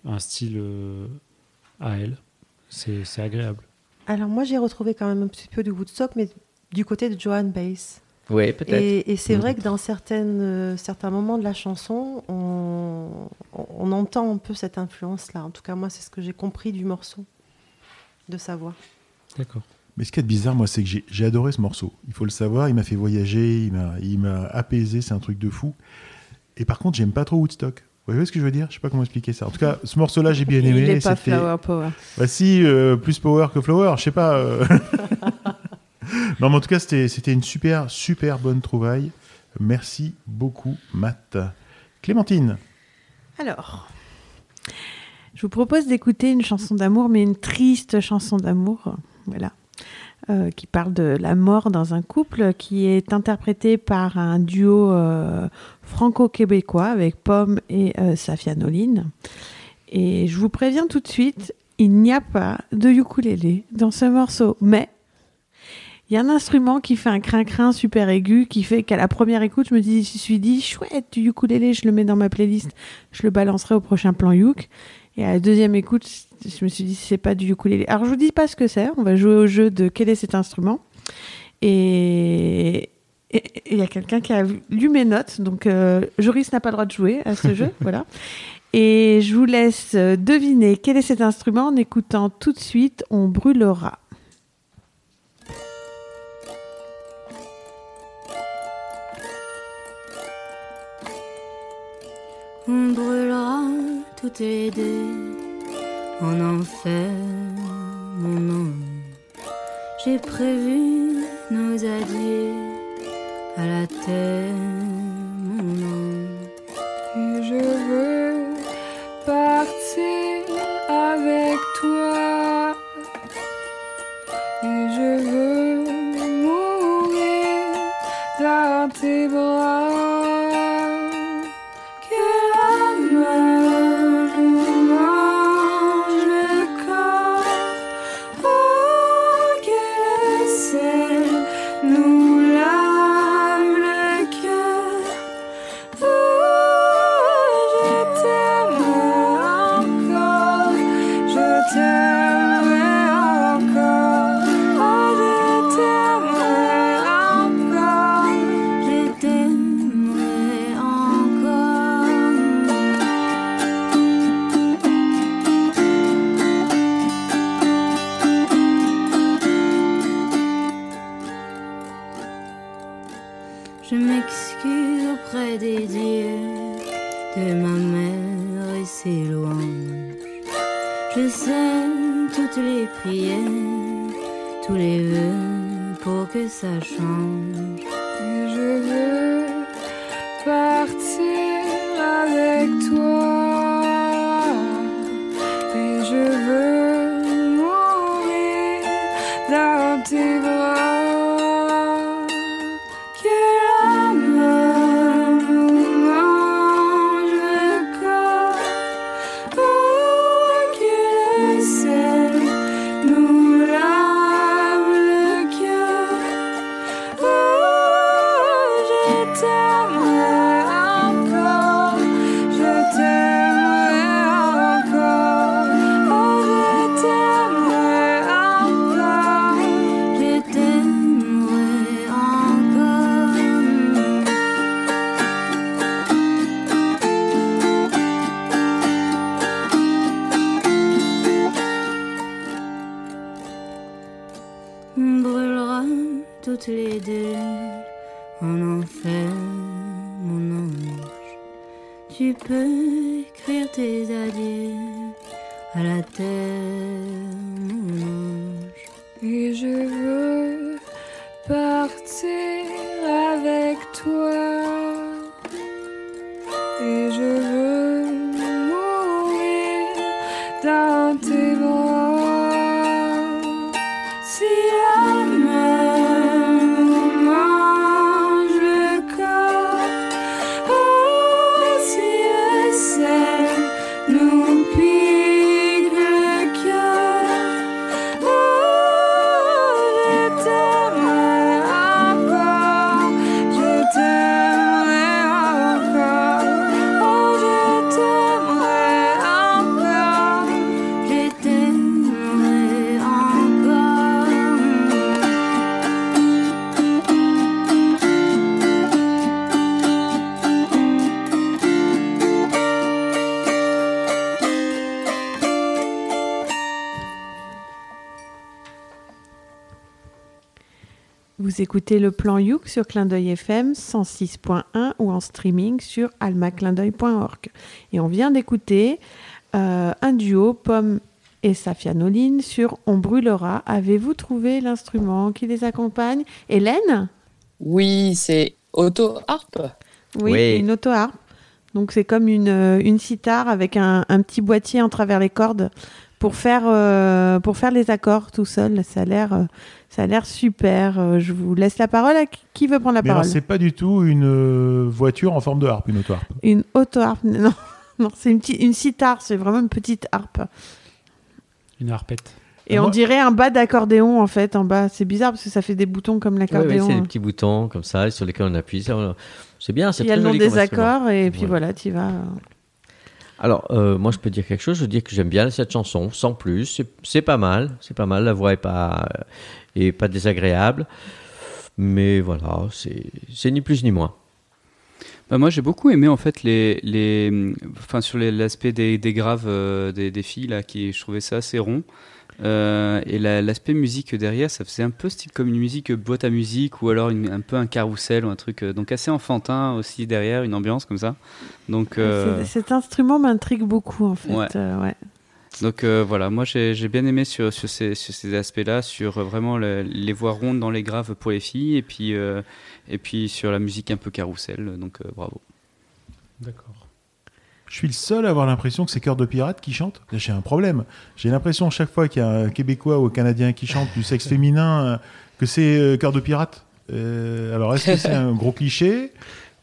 S9: un style euh, à elle. C'est c'est agréable.
S4: Alors moi j'ai retrouvé quand même un petit peu de Woodstock, mais du côté de Joan Baez.
S5: Oui, peut-être.
S4: Et, et c'est
S5: Mhm.
S4: vrai que dans certaines, euh, certains moments de la chanson, on, on- on entend un peu cette influence-là. En tout cas, moi, c'est ce que j'ai compris du morceau, de sa voix.
S9: D'accord.
S1: Mais ce qui est bizarre, moi, c'est que j'ai j'ai adoré ce morceau. Il faut le savoir, il m'a fait voyager, il m'a- il m'a apaisé, c'est un truc de fou. Et par contre, j'aime pas trop Woodstock. Vous voyez ce que je veux dire? Je sais pas comment expliquer ça. En tout cas, ce morceau-là, j'ai bien aimé.
S11: Il n'est pas
S1: C'était-
S11: Flower Power.
S1: Bah si, euh, plus power que flower, je sais pas. euh. non, mais en tout cas, c'était une super, super bonne trouvaille. Merci beaucoup, Matt. Clémentine,
S11: Alors, je vous propose d'écouter une chanson d'amour, mais une triste chanson d'amour, voilà, euh, qui parle de la mort dans un couple, qui est interprétée par un duo euh, franco-québécois avec Pomme et euh, Safia. Et je vous préviens tout de suite, il n'y a pas de ukulélé dans ce morceau, mais il y a un instrument qui fait un crin-crin super aigu qui fait qu'à la première écoute, je me dis, je me suis dit, chouette, du ukulélé, je le mets dans ma playlist, je le balancerai au prochain plan Youk. Et à la deuxième écoute, je me suis dit, c'est pas du ukulélé. Alors, je vous dis pas ce que c'est, on va jouer au jeu de quel est cet instrument. Et il y a quelqu'un qui a lu mes notes, donc euh, Joris n'a pas le droit de jouer à ce jeu, voilà. Et je vous laisse deviner quel est cet instrument en écoutant tout de suite On brûlera.
S10: On brûlera toutes les deux en enfer, mon nom. J'ai prévu nos adieux à la terre, mon nom.
S14: Et je veux partir avec toi.
S10: Prières, tous les vœux pour que ça change.
S11: Vous écoutez le plan Youk sur Clin d'œil FM 106.1 ou en streaming sur almaclindeuil.org. Et on vient d'écouter euh, un duo, Pomme et Safia Noline, sur On brûlera. Avez-vous trouvé l'instrument qui les accompagne? Hélène?
S6: Oui, c'est auto-harpe.
S11: Oui,
S6: Oui.
S11: une auto-harpe. Donc c'est comme une, euh, une sitar avec un, un petit boîtier en travers les cordes pour faire, euh, pour faire les accords tout seul. Ça a l'air, euh, ça a l'air super. Euh, je vous laisse la parole. À qui- veut prendre la
S1: Mais
S11: parole
S1: c'est pas du tout une euh, voiture en forme de harpe, une auto-harpe?
S11: Une auto-harpe Non, non c'est une, petite- une sitar. C'est vraiment une petite harpe.
S9: Une harpette.
S11: Et
S5: Ah,
S11: on
S5: moi-
S11: dirait un bas d'accordéon en fait en bas. C'est bizarre parce que ça fait des boutons comme
S5: Oui,
S11: l'accordéon.
S5: c'est des
S11: hein.
S5: petits boutons comme ça sur lesquels on appuie. C'est bien, c'est
S11: Il y a le nom des accords et puis
S5: Voilà.
S11: voilà, tu vas.
S5: Alors, euh, moi, je peux dire quelque chose. Je dis que j'aime bien cette chanson, sans plus. C'est- C'est pas mal. C'est pas mal. La voix est pas, euh, est pas désagréable. Mais voilà, c'est ni plus ni moins.
S2: Bah, moi, j'ai beaucoup aimé en fait les, les, enfin sur l'aspect des, des graves euh, des, des filles là, qui je trouvais ça assez rond. Euh, et la- l'aspect musique derrière, ça faisait un peu style comme une musique boîte à musique ou alors une- un peu un carrousel ou un truc euh, donc assez enfantin aussi derrière, une ambiance comme ça. Donc euh,
S11: Cet instrument m'intrigue beaucoup en fait.
S2: Ouais.
S11: euh, ouais.
S2: Donc euh, voilà, moi j'ai bien aimé sur, sur ces, aspects-là, sur euh, vraiment le- les voix rondes dans les graves pour les filles et puis euh, et puis sur la musique un peu carrousel. Donc euh, bravo.
S9: D'accord.
S1: Je suis le seul à avoir l'impression que c'est Cœur de Pirate qui chante. J'ai un problème. J'ai l'impression chaque fois qu'il y a un Québécois ou un Canadien qui chante du sexe féminin que c'est Cœur de Pirate. Alors est-ce que c'est un gros cliché?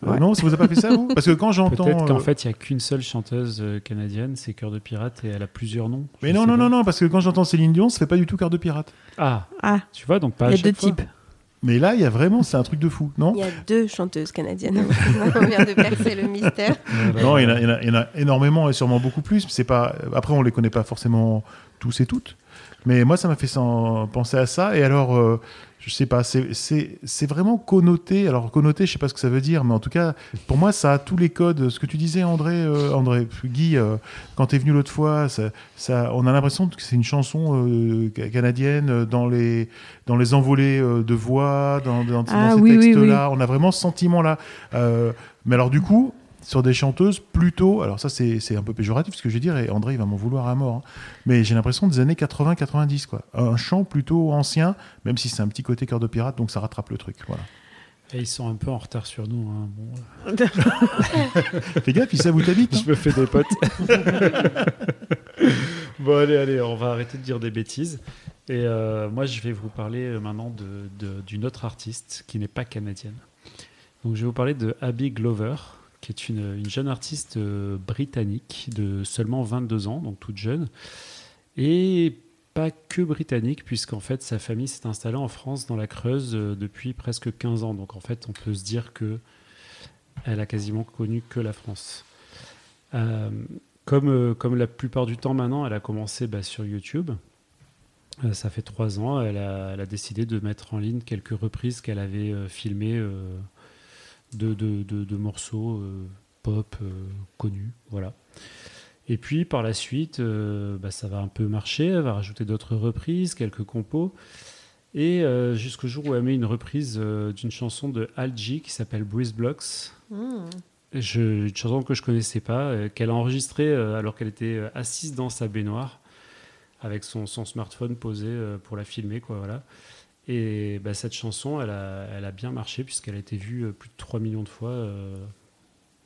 S1: Euh,
S9: Ouais.
S1: Non, ça vous a pas fait ça vous? Parce que quand j'entends.
S9: Peut-être qu'en
S1: euh,
S9: fait, il n'y a qu'une seule chanteuse euh, canadienne, c'est Cœur de Pirate, et elle a plusieurs noms.
S1: Mais non, non, non, non, parce que quand j'entends Céline Dion, ça fait pas du tout Cœur de Pirate.
S9: Ah,
S11: Ah.
S9: tu vois, donc pas
S11: Il y a deux
S9: fois.
S11: types.
S1: Mais là, il y a vraiment, c'est un truc de fou, non?
S8: Il y a deux chanteuses canadiennes. On vient de percer le mystère.
S1: Non, il y, en a, il y en a- il y en a énormément et sûrement beaucoup plus. C'est pas. Après, on les connaît pas forcément tous et toutes. Mais moi, ça m'a fait penser à ça. Et alors, euh, je sais pas, c'est- vraiment connoté. Alors, connoté, je sais pas ce que ça veut dire, mais en tout cas, pour moi, ça a tous les codes. Ce que tu disais, André, euh, André Guy, euh, quand tu es venu l'autre fois, ça, ça, on a l'impression que c'est une chanson euh, ca- canadienne dans les, dans les envolées de voix, dans, dans, dans
S11: Ah
S1: ces
S11: oui,
S1: textes-là.
S11: oui.
S1: On a vraiment ce sentiment-là. Mais alors, du coup, sur des chanteuses plutôt, alors ça c'est c'est un peu péjoratif ce que je vais dire, et André il va m'en vouloir à mort, hein. mais j'ai l'impression des années 80-90, quoi. Un chant plutôt ancien, même si c'est un petit côté cœur de pirate, donc ça rattrape le truc. Voilà.
S9: Et ils sont un peu en retard sur nous. hein. Bon,
S1: Fais gaffe, ils savent où t'habites. hein.
S9: Je me fais des potes. bon, allez, allez, on va arrêter de dire des bêtises. Et euh, moi, je vais vous parler euh, maintenant de- de- d'une autre artiste qui n'est pas canadienne. Donc, je vais vous parler de Abby Glover, qui est une, une jeune artiste euh, britannique de seulement 22 ans, donc toute jeune. Et pas que britannique, puisqu'en fait, sa famille s'est installée en France, dans la Creuse, euh, depuis presque 15 ans. Donc, en fait, on peut se dire que elle a quasiment connu que la France. Euh, comme, la plupart du temps maintenant, elle a commencé bah, sur YouTube. Ça fait trois ans. Elle a, décidé de mettre en ligne quelques reprises qu'elle avait filmées de, de- de- de morceaux euh, pop euh, connus. Voilà. Et puis par la suite, euh, bah, ça va un peu marcher. Elle va rajouter d'autres reprises, quelques compos. Et euh, jusqu'au jour où elle met une reprise euh, d'une chanson de Al G qui s'appelle Breeze Blocks.
S11: Hmm.
S9: Je, une chanson que je connaissais pas, euh, qu'elle a enregistrée alors qu'elle était assise dans sa baignoire avec son, son smartphone posé pour la filmer, quoi, voilà. Et bah, cette chanson, elle a, elle a bien marché puisqu'elle a été vue euh, plus de 3 millions de fois. euh,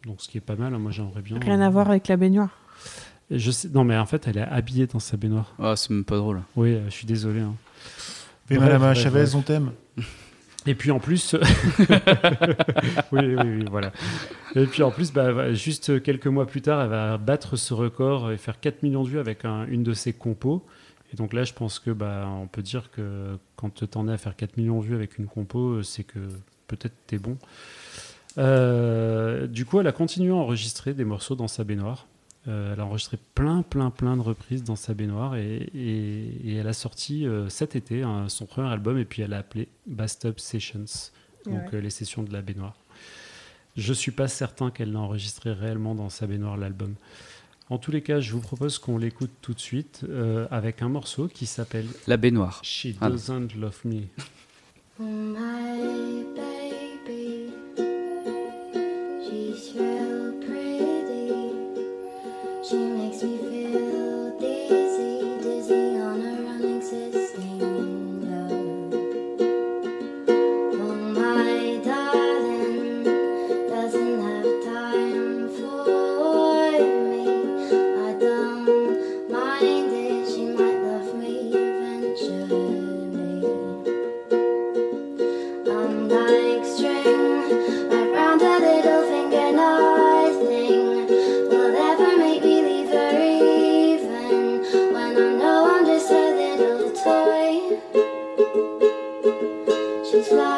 S9: donc ce qui est pas mal, hein, moi j'aimerais bien.
S11: Rien à voir avec la baignoire.
S9: Et Je sais, non mais en fait elle est habillée dans sa baignoire.
S2: Ah, c'est même pas drôle.
S9: Oui, euh, je suis désolé. hein.
S1: Mais
S9: Bref,
S1: Madame
S9: bref,
S1: Chavez,
S9: bref.
S1: on t'aime.
S9: Et puis en plus, oui, oui, oui, voilà. Et puis en plus, bah, juste quelques mois plus tard, elle va battre ce record et faire 4 millions de vues avec un- une de ses compos. Et donc là, je pense que bah, on peut dire que quand t'en es à faire 4 millions de vues avec une compo, c'est que peut-être t'es bon. Euh, du coup, elle a continué à enregistrer des morceaux dans sa baignoire. Euh, elle a enregistré plein, plein, plein de reprises dans sa baignoire et, et- et elle a sorti euh, cet été hein, son premier album et puis elle l'a appelé Bathtub Sessions, donc
S11: Ouais.
S9: euh, les sessions de la baignoire. Je suis pas certain qu'elle l'a enregistré réellement dans sa baignoire l'album. En tous les cas, je vous propose qu'on l'écoute tout de suite euh, avec un morceau qui s'appelle
S2: La baignoire.
S9: She
S2: Voilà.
S9: Doesn't Love Me.
S3: My baby, she's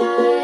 S9: sky.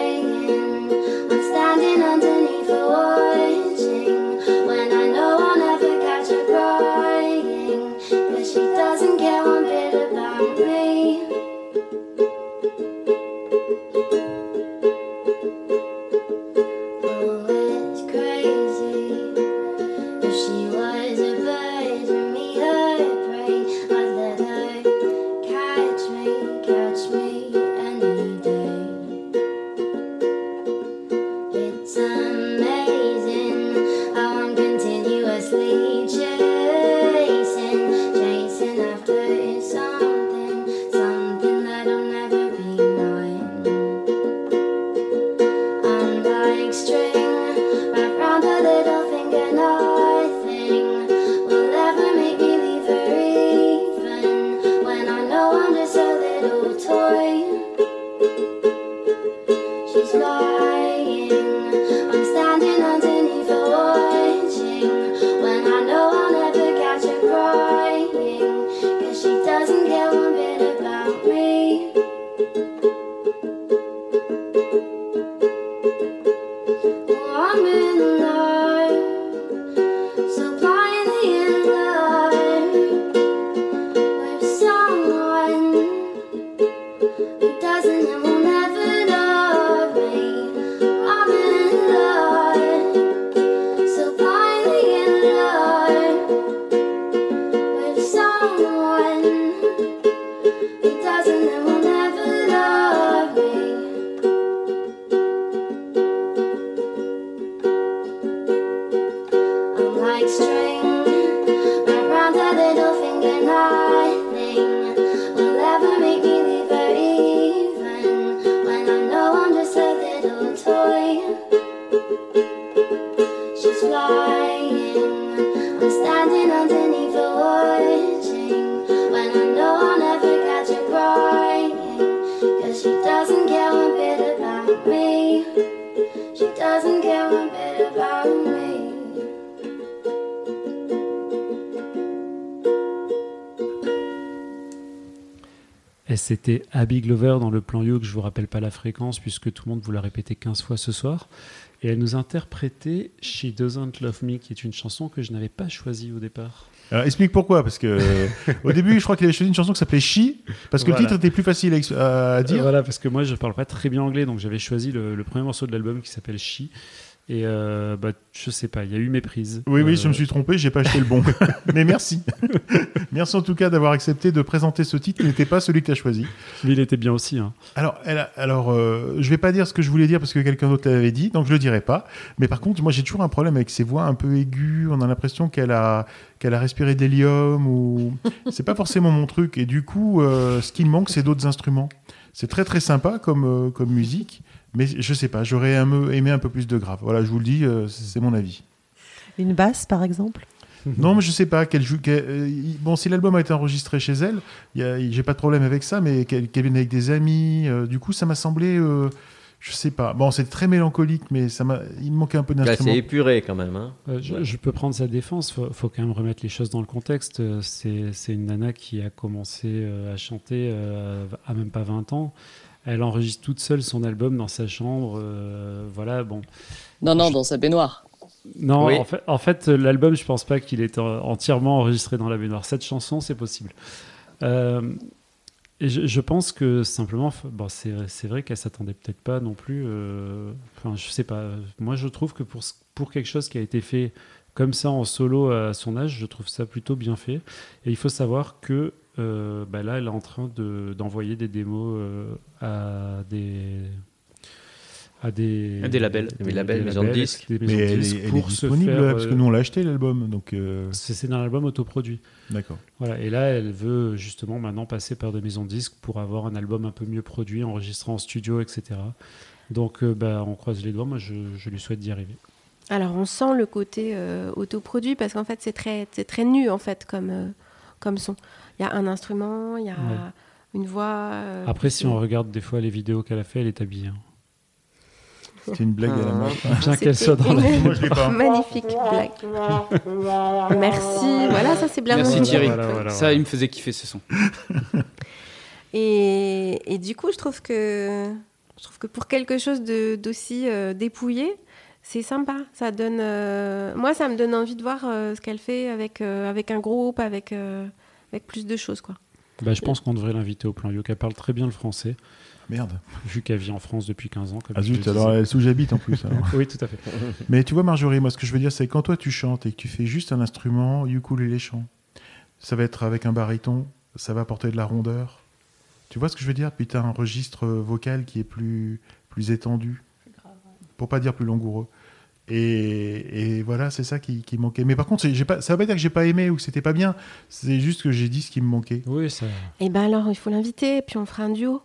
S9: C'était Abby Glover dans le plan You, que je vous rappelle pas la fréquence, puisque tout le monde vous l'a répété 15 fois ce soir. Et elle nous interprétait She Doesn't Love Me, qui est une chanson que je n'avais pas choisie au départ.
S1: Alors, explique pourquoi, parce que au début, je crois qu'il avait choisi une chanson qui s'appelait She, parce que
S9: Voilà.
S1: le titre était plus facile à,
S9: Euh,
S1: dire.
S9: Voilà, parce que moi je parle pas très bien anglais, donc j'avais choisi le, le premier morceau de l'album qui s'appelle She. Et euh, bah, je sais pas, il y a eu méprise.
S1: Oui, oui,
S9: Euh,
S1: je me suis trompé, j'ai pas acheté le bon. Mais merci. merci en tout cas d'avoir accepté de présenter ce titre qui n'était pas celui que tu as choisi.
S9: Mais il était bien aussi. Hein.
S1: Alors, elle a- alors euh, je vais pas dire ce que je voulais dire parce que quelqu'un d'autre l'avait dit, donc je le dirai pas. Mais par contre, moi j'ai toujours un problème avec ses voix un peu aiguës. On a l'impression qu'elle a, qu'elle a respiré de l'hélium ou. c'est pas forcément mon truc. Et du coup, euh, ce qui me manque, c'est d'autres instruments. C'est très très sympa comme, euh, comme musique, mais je sais pas, j'aurais aimé un peu plus de grave. Voilà, je vous le dis, euh, c'est mon avis.
S4: Une basse, par exemple?
S1: Non, mais je sais pas. Qu'elle joue, qu'elle- euh, bon, si l'album a été enregistré chez elle, j'ai pas de problème avec ça, mais qu'elle qu'elle vienne avec des amis, euh, du coup, ça m'a semblé, euh, je sais pas. Bon, c'est très mélancolique, mais ça m'a, il me manquait un peu
S5: Là,
S1: d'instruments.
S5: c'est épuré quand même. Hein.
S9: Euh, je, je peux prendre sa défense, faut, faut quand même remettre les choses dans le contexte. C'est une nana qui a commencé à chanter à même pas 20 ans. Elle enregistre toute seule son album dans sa chambre. euh, voilà, bon.
S6: Non, non, dans sa baignoire.
S9: Non,
S6: Oui.
S9: en fait, en fait, l'album, je pense pas qu'il est en- entièrement enregistré dans la baignoire. Cette chanson, c'est possible. Euh, et je, je pense que simplement, bon, c'est vrai qu'elle s'attendait peut-être pas non plus. euh, Enfin, je sais pas. Moi, je trouve que pour, pour quelque chose qui a été fait comme ça en solo à son âge, je trouve ça plutôt bien fait. Et il faut savoir que euh, bah là, elle est en train de- d'envoyer des démos euh, à des à des,
S2: À des labels.
S5: Des labels, maisons de disques.
S9: des
S1: Mais
S9: maisons de
S1: elle
S9: disques
S1: est, elle est
S9: pour se
S1: disponible
S9: faire,
S1: là, parce que
S9: euh,
S1: nous on l'a acheté l'album, donc. euh,
S9: c'est c'est un album autoproduit.
S1: D'accord.
S9: Voilà, et là, elle veut justement maintenant passer par des maisons de disques pour avoir un album un peu mieux produit, enregistré en studio, etc. Donc, euh, bah, on croise les doigts. Moi, je, je lui souhaite d'y arriver.
S8: Alors on sent le côté euh, autoproduit parce qu'en fait c'est très, c'est très nu en fait comme, euh, comme son. Il y a un instrument, il y a
S9: Ouais.
S8: Une voix. euh,
S9: Après, si on regarde des fois les vidéos qu'elle a fait, elle est habillée. hein.
S1: C'est une blague à la mode.
S9: Bien qu'elle soit dans la.
S1: Moi, je pas.
S8: Magnifique blague. Merci. Voilà, ça c'est bien.
S2: Merci. Thierry.
S9: Voilà, voilà,
S2: ça,
S9: voilà.
S2: il me faisait kiffer ce son.
S8: Et, et du coup, je trouve que je trouve que pour quelque chose d'aussi euh, dépouillé, c'est sympa. Ça donne, euh, moi, ça me donne envie de voir euh, ce qu'elle fait avec euh, avec un groupe, avec euh, avec plus de choses, quoi.
S9: Bah, je pense qu'on devrait l'inviter au plan Yoka. Elle parle très bien le français,
S1: Merde.
S9: vu qu'elle vit en France depuis 15 ans. Comme
S1: Ah zut, alors elle sous-habite en plus. alors.
S9: Oui, tout à fait.
S1: Mais tu vois, Marjorie, moi, ce que je veux dire, c'est que quand toi tu chantes et que tu fais juste un instrument, ukulélé chant, ça va être avec un baryton, ça va apporter de la rondeur. Tu vois ce que je veux dire? Puis tu as un registre vocal qui est plus, plus étendu, pour pas dire plus langoureux. Et, et voilà, c'est ça qui, qui manquait. Mais par contre, pas, ça veut pas dire que j'ai pas aimé ou que c'était pas bien. C'est juste que j'ai dit ce qui me manquait.
S9: Oui, ça.
S8: Et ben alors, il faut l'inviter, et puis on fera un duo.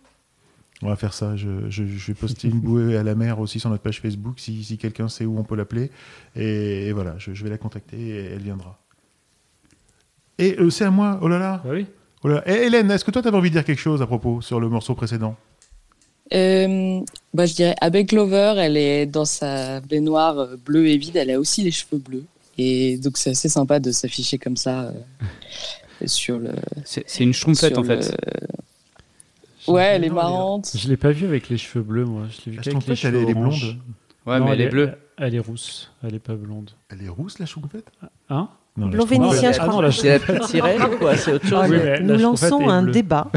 S1: On va faire ça. Je, je- je vais poster une bouée à la mer aussi sur notre page Facebook si, si quelqu'un sait où on peut l'appeler. Et, et voilà, je, je vais la contacter et elle viendra. Et euh, c'est à moi. Oh là là.
S9: Bah oui.
S1: Oh là là. Et Hélène, est-ce que toi, tu avais envie de dire quelque chose à propos sur le morceau précédent?
S6: Euh, bah, je dirais, Abby Glover, elle est dans sa baignoire euh, bleue et vide, elle a aussi les cheveux bleus. Et donc, c'est assez sympa de s'afficher comme ça euh, sur le.
S2: C'est une schtroumpfette en
S6: le-
S2: fait.
S6: Ouais, elle est marrante.
S9: Je l'ai pas vue avec les cheveux bleus, moi. Je l'ai vue les
S1: elle,
S9: cheveux
S1: elle est blonde.
S2: Ouais,
S9: Non,
S2: mais elle est bleue.
S9: Elle est rousse. Elle est pas blonde.
S1: Elle est rousse, la chouquette
S9: Hein?
S1: Non,
S8: Blond vénitien, je
S9: Ah
S8: crois.
S9: non, la
S5: C'est la petite sirène ou quoi C'est autre chose
S9: Oui, mais la
S4: Nous lançons un
S9: bleue.
S4: débat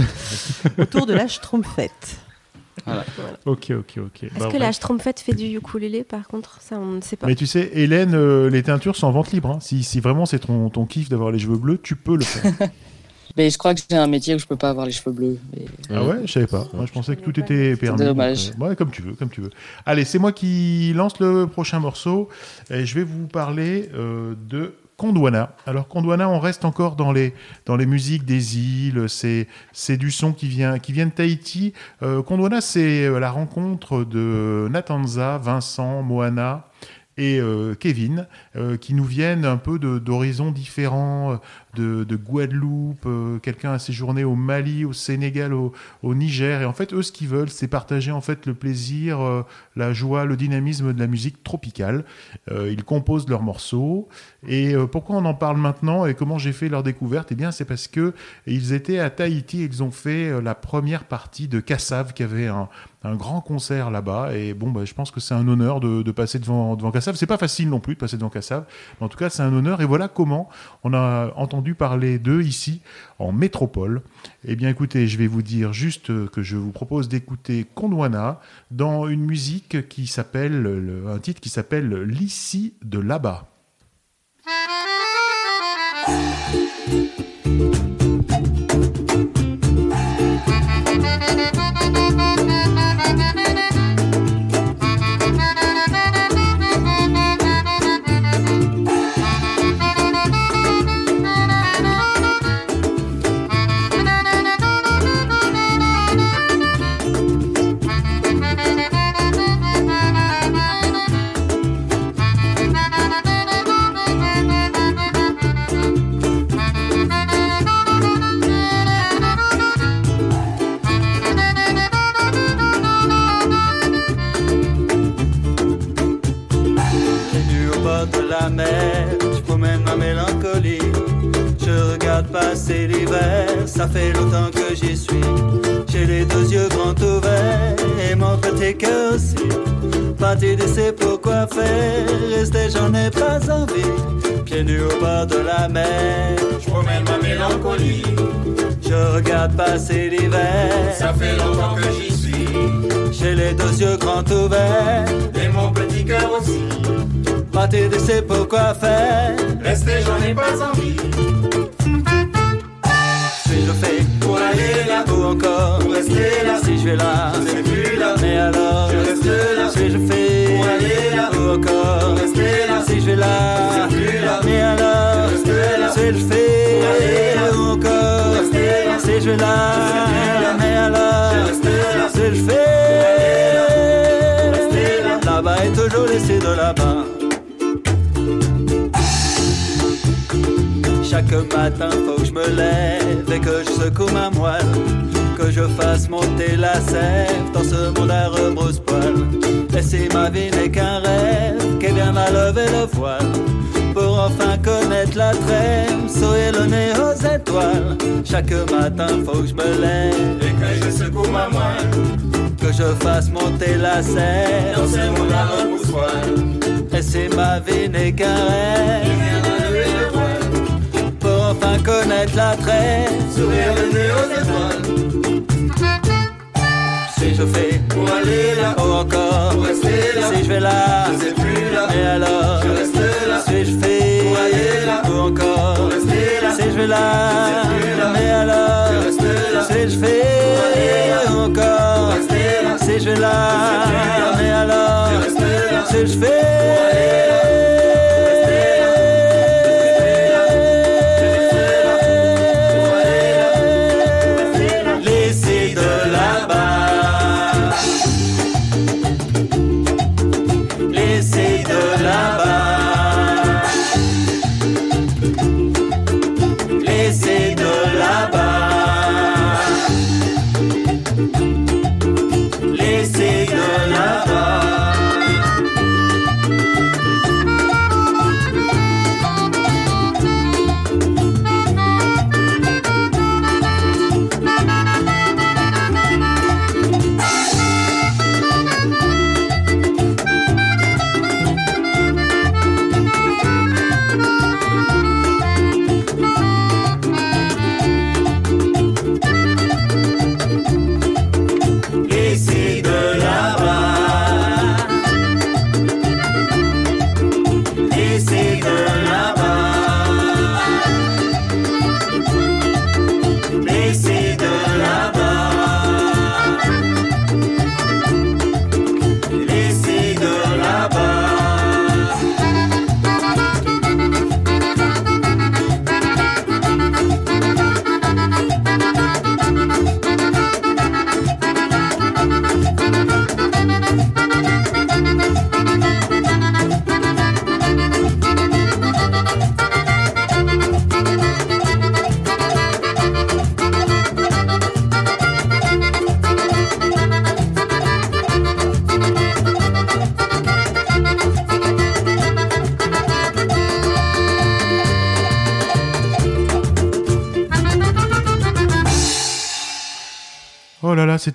S4: autour de la schtroumpfette.
S9: Ok, ok, ok.
S8: Est-ce
S9: Bah,
S8: que la
S9: bref.
S8: Schtroumpfette fait du ukulélé, par contre? Ça, on ne sait pas.
S1: Mais tu sais, Hélène, euh, les teintures sont en vente libre. hein. Si, si vraiment c'est ton, ton kiff d'avoir les cheveux bleus, tu peux le faire.
S6: Mais je crois que j'ai un métier où je peux pas avoir les cheveux bleus. mais-
S1: Ah ouais, je savais pas. Moi, je pensais que tout était permis.
S6: dommage.
S1: donc, euh, ouais, comme tu veux, comme tu veux. Allez, c'est moi qui lance le prochain morceau. Et je vais vous parler euh, de Condwana. Alors Condwana, on reste encore dans les dans les musiques des îles. C'est c'est du son qui vient qui vient de Tahiti. Euh, Condwana, c'est euh, la rencontre de Natanza, Vincent, Moana et euh, Kevin, euh, qui nous viennent un peu d'horizons différents, de, de Guadeloupe, euh, quelqu'un a séjourné au Mali, au Sénégal, au, Niger, et en fait, eux, ce qu'ils veulent, c'est partager en fait le plaisir, euh, la joie, le dynamisme de la musique tropicale. Euh, ils composent leurs morceaux, et pourquoi on en parle maintenant et comment j'ai fait leur découverte? Eh bien, c'est parce que ils étaient à Tahiti, ils ont fait la première partie de Kassav, qui avait un, grand concert là-bas. Et bon, bah, je pense que c'est un honneur de, passer devant, devant Kassav. C'est pas facile non plus de passer devant Kassav, mais en tout cas, c'est un honneur. Et voilà comment on a entendu parler d'eux ici, en métropole. Eh bien, écoutez, je vais vous dire juste que je vous propose d'écouter Condwana dans une musique qui s'appelle, le- un titre qui s'appelle L'ici de là-bas.
S15: Ça fait longtemps que j'y suis. J'ai les deux yeux grands ouverts et mon petit cœur aussi. Parti de c'est pourquoi faire, rester j'en ai pas envie. Pieds nus au bord de la mer, je promène ma mélancolie. Je regarde passer l'hiver, ça fait longtemps que j'y suis. J'ai les deux yeux grands ouverts et mon petit cœur aussi. Parti de c'est pourquoi faire, rester j'en ai pas envie. Fais pour aller là ou encore pour rester là, si je vais là, je serai plus là. Mais alors, je reste là. Si je fais pour aller là ou encore pour rester là, si je vais là, je serai plus là. Mais alors, je reste là. Si je fais pour aller là ou encore pour rester là, si je vais là. Mais alors, je reste là. Si je fais là-bas est toujours laissé de là-bas. Chaque matin, faut que je me lève et que je secoue ma moelle. Que je fasse monter la sève dans ce monde à rebrousse-poil. Et si ma vie n'est qu'un rêve, qu'est bien à lever le voile. Pour enfin connaître la trêve, sourire le nez aux étoiles. Chaque matin, faut que je me lève et que je secoue ma moelle. Que je fasse monter la sève dans ce monde à rebrousse-poil. Et si ma vie n'est qu'un rêve, enfin connaître la trêve, sourire le nez aux étoiles. Si je fais pour aller là, ou encore pour rester là, si je vais là, je sais plus là, et alors je reste là. Si je fais. Pour aller là, ou encore pour rester là, si je vais là, je sais plus là, mais alors je reste là. Si je fais. Pour aller là, ou encore pour rester là, si je vais là, je sais plus là, mais alors je reste là. Si je fais. Pour aller là,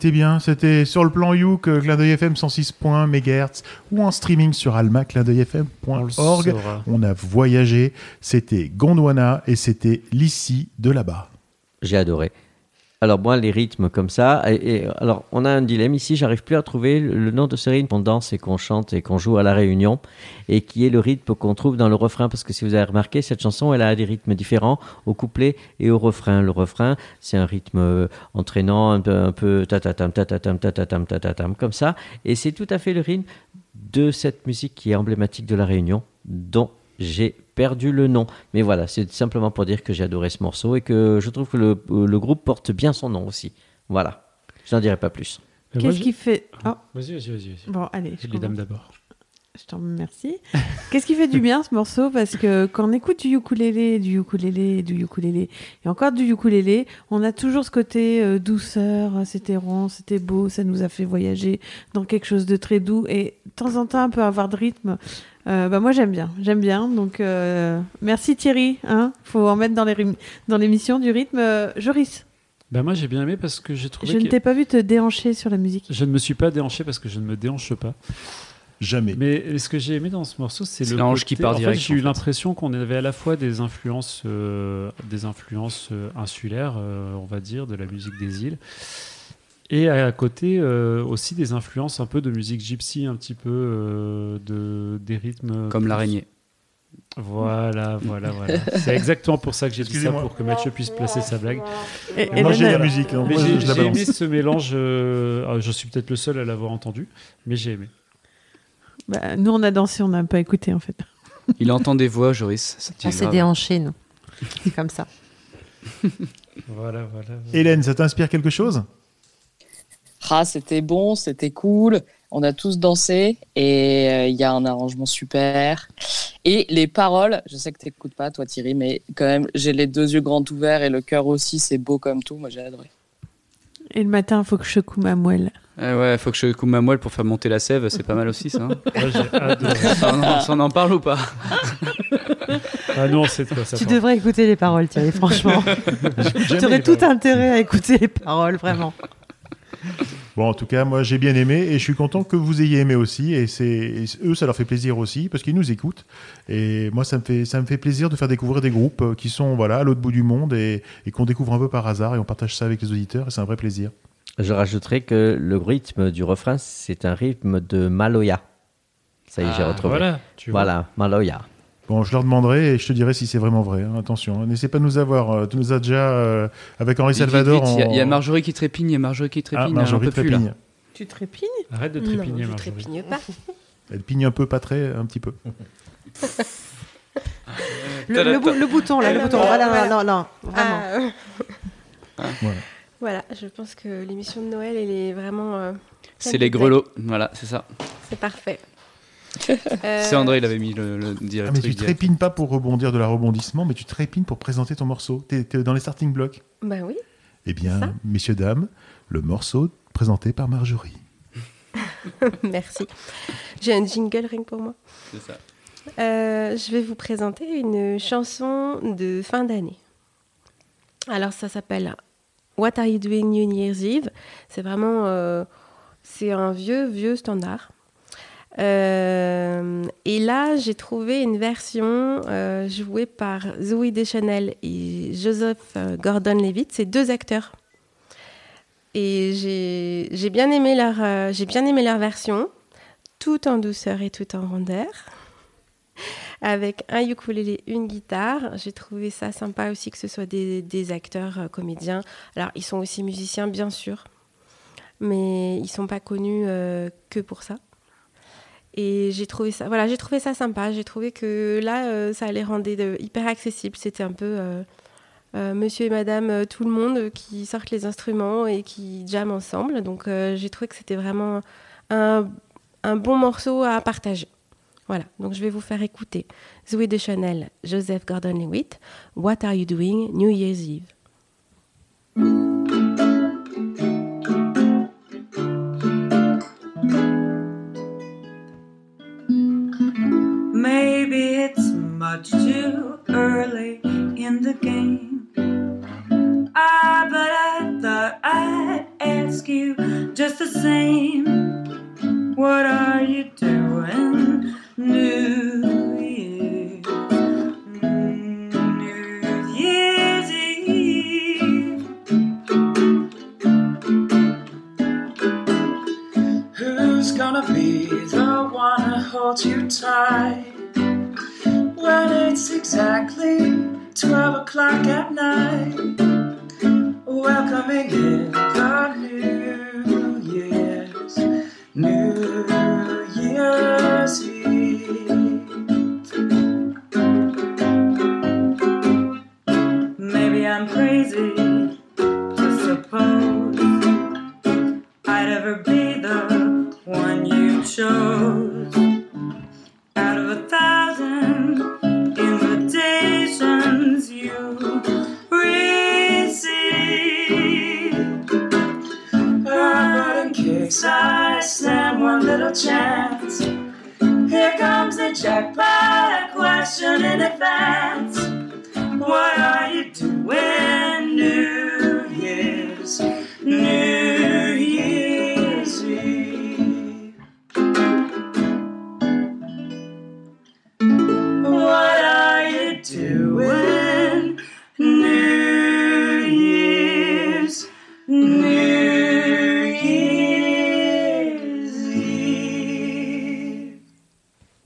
S1: c'était bien. C'était sur le plan Youk, euh, clin d'œil FM 106.1 MHz ou en streaming sur alma, clin d'œil FM.org.
S9: saura.
S1: On a voyagé. C'était Gondwana et c'était l'ici de là-bas.
S5: J'ai adoré. Alors moi, les rythmes comme ça, et, alors on a un dilemme ici, j'arrive plus à trouver le, le nom de ce rythme qu'on danse et qu'on chante et qu'on joue à la réunion, et qui est le rythme qu'on trouve dans le refrain, parce que si vous avez remarqué, cette chanson, elle a des rythmes différents au couplet et au refrain. Le refrain, c'est un rythme euh, entraînant, un peu, un peu tatatam, tatatam, tatatam, tatatam, comme ça, et c'est tout à fait le rythme de cette musique qui est emblématique de la réunion, dont j'ai perdu le nom. Mais voilà, c'est simplement pour dire que j'ai adoré ce morceau et que je trouve que le, le groupe porte bien son nom aussi. Voilà, je n'en dirai pas plus.
S9: Moi,
S11: Qu'est-ce qui fait. Oh.
S9: Vas-y, vas-y, vas-y. vas-y.
S11: Bon, allez. je
S9: Les dames d'abord.
S11: Je t'en remercie. Qu'est-ce qui fait du bien ce morceau? Parce que quand on écoute du ukulélé, du ukulélé, du ukulélé, et encore du ukulélé, on a toujours ce côté euh, douceur, euh, c'était rond, c'était beau, ça nous a fait voyager dans quelque chose de très doux. Et de temps en temps, on peut avoir de rythme. Euh, bah moi j'aime bien, j'aime bien. Donc euh, merci Thierry. Hein faut en mettre dans les dans l'émission du rythme. Euh, Joris,
S9: Bah moi j'ai bien aimé parce que j'ai trouvé
S11: je ne t'ai pas vu te déhancher sur la musique.
S9: Je ne me suis pas déhanché parce que je ne me déhanche pas.
S1: Jamais.
S9: Mais ce que j'ai aimé dans ce morceau, c'est le côté-
S2: qui part
S9: en fait,
S2: direct,
S9: J'ai eu l'impression qu'on avait à la fois des influences, euh, des influences euh, insulaires, euh, on va dire, de la musique des îles, et à côté euh, aussi des influences un peu de musique gypsy, un petit peu euh, de des rythmes
S2: Comme
S9: plus-
S2: l'araignée.
S9: Voilà, voilà, voilà. C'est exactement pour ça que j'ai dit ça pour que Mathieu puisse placer sa blague.
S11: Et-
S1: Et moi, j'ai la musique. hein.
S9: J'ai
S1: je la
S9: j'ai
S1: balance.
S9: aimé ce mélange. euh, alors, je suis peut-être le seul à l'avoir entendu, mais j'ai aimé.
S11: bah, nous on a dansé, on n'a pas écouté en fait.
S2: Il entend des voix, Joris.
S4: On s'est déhanché, nous. C'est comme ça.
S9: Voilà, voilà.
S1: Hélène, ça t'inspire quelque chose?
S6: Ah, c'était bon, c'était cool. On a tous dansé et euh, il y a un arrangement super. Et les paroles, je sais que tu n'écoutes pas, toi Thierry, mais quand même, j'ai les deux yeux grands ouverts et le cœur aussi, c'est beau comme tout. Moi, j'ai adoré.
S11: Et le matin, il faut que je secoue ma moelle.
S2: Eh ouais, faut que je coupe ma moelle pour faire monter la sève, c'est pas mal aussi ça. hein.
S9: Moi, j'ai adoré.
S2: ça, on en, ça, on en parle ou pas?
S9: Ah non, c'est quoi ça
S4: Tu
S9: parle.
S4: devrais écouter les paroles, Thierry, franchement. Tu aurais tout
S1: paroles.
S4: intérêt à écouter les paroles, vraiment.
S1: Bon, en tout cas, moi, j'ai bien aimé et je suis content que vous ayez aimé aussi. Et c'est eux, ça leur fait plaisir aussi parce qu'ils nous écoutent. Et moi, ça me fait ça me fait plaisir de faire découvrir des groupes euh, qui sont voilà à l'autre bout du monde et, et qu'on découvre un peu par hasard et on partage ça avec les auditeurs et c'est un vrai plaisir.
S5: Je rajouterai que le rythme du refrain, c'est un rythme de Maloya. Ça y est, j'ai
S2: Ah,
S5: retrouvé.
S9: Voilà, tu vois.
S5: Voilà, Maloya.
S1: Bon, je leur demanderai et je te dirai si c'est vraiment vrai. hein. Attention, hein. n'essaie pas de nous avoir. euh, tu nous as déjà euh, avec Henri Salvador.
S2: Il y a- y, Marjorie qui trépigne, il y a Marjorie qui trépigne.
S1: Ah, Marjorie
S2: plus, là.
S11: Tu trépignes
S9: Arrête de trépigner, Marjorie.
S8: trépigne pas.
S1: Elle pigne un peu, pas très, un petit peu.
S4: Le, le bou- le bouton, là, le bouton. Voilà, non, non, non, vraiment.
S8: Ah,
S1: Voilà.
S8: Voilà, je pense que l'émission de Noël, elle est vraiment. euh,
S2: C'est les grelots, voilà, c'est ça.
S8: C'est parfait. Euh,
S2: C'est André, il avait mis le, le
S1: Ah,
S2: direct.
S1: mais
S2: truc
S1: tu trépines pas pour rebondir de la rebondissement, mais tu trépines pour présenter ton morceau. T'es es dans les starting blocks.
S8: Bah oui.
S1: Eh bien, messieurs, dames, le morceau présenté par Marjorie.
S8: Merci. J'ai un jingle que pour moi.
S2: C'est ça.
S8: Euh, je vais vous présenter une chanson de fin d'année. Alors ça s'appelle What Are You Doing New Year's Eve? C'est vraiment euh, c'est un vieux vieux standard. Euh, et là j'ai trouvé une version euh, jouée par Zoe Deschanel et Joseph euh, Gordon-Levitt. C'est deux acteurs. Et j'ai bien aimé leur version, tout en douceur et tout en rondeur avec un ukulélé, une guitare. J'ai trouvé ça sympa aussi que ce soit des, des acteurs comédiens. Alors, ils sont aussi musiciens, bien sûr, mais ils sont pas connus que pour ça. Et j'ai trouvé ça, voilà, j'ai trouvé ça sympa. J'ai trouvé que là, euh, ça les rendait de- hyper accessible. C'était un peu euh, euh, Monsieur et Madame, euh, tout le monde euh, qui sortent les instruments et qui jamment ensemble. Donc, euh, j'ai trouvé que c'était vraiment un, un bon morceau à partager. Voilà, donc je vais vous faire écouter Zoé de Chanel, Joseph Gordon-Levitt, What Are You Doing New Year's Eve.
S16: Early in the game. Ah, but I thought I'd ask you just the same.
S10: What are you doing? New Year's, New Year's Eve. Who's gonna be the one to hold you tight when it's exactly 12 o'clock at night? Welcoming in the New Year's, New Year's Eve. Maybe I'm crazy to suppose I'd ever be the one you chose. Chance, here comes the jackpot question in advance. What are you doing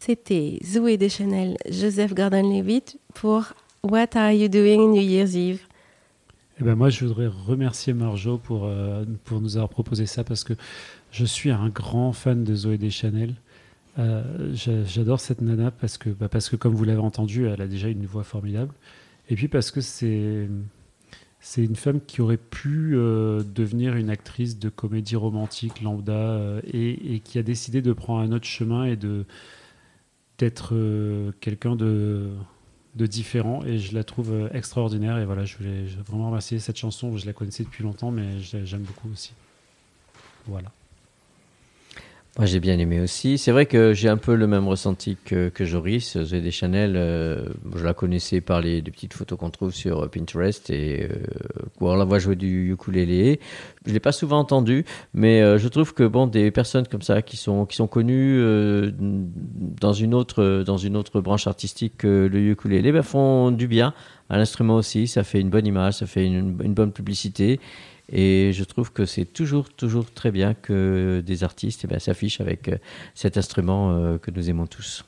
S8: C'était Zoé Deschanel, Joseph Gordon-Levitt pour What Are You Doing New Year's Eve?
S9: Eh ben moi, je voudrais remercier Marjo pour, euh, pour nous avoir proposé ça parce que je suis un grand fan de Zoé Deschanel. Euh, j'a- J'adore cette nana parce que, bah, parce que, comme vous l'avez entendu, elle a déjà une voix formidable. Et puis parce que c'est c'est une femme qui aurait pu euh, devenir une actrice de comédie romantique lambda euh, et, et qui a décidé de prendre un autre chemin et de d'être euh, quelqu'un de différent et je la trouve euh, extraordinaire. Et voilà je voulais vraiment remercier cette chanson. Je la connaissais depuis longtemps mais j'aime beaucoup aussi. Voilà
S5: Moi, j'ai bien aimé aussi. C'est vrai que j'ai un peu le même ressenti que, que Joris. Zoé Deschanel, euh, je la connaissais par les, les petites photos qu'on trouve sur euh, Pinterest et euh, on la voit jouer du ukulélé. Je l'ai pas souvent entendu, mais euh, je trouve que bon, des personnes comme ça qui sont qui sont connues euh, dans une autre dans une autre branche artistique que le ukulélé, ben, font du bien à l'instrument aussi. Ça fait une bonne image, ça fait une, une bonne publicité. Et je trouve que c'est toujours, toujours très bien que des artistes eh ben, s'affichent avec euh, cet instrument euh, que nous aimons tous.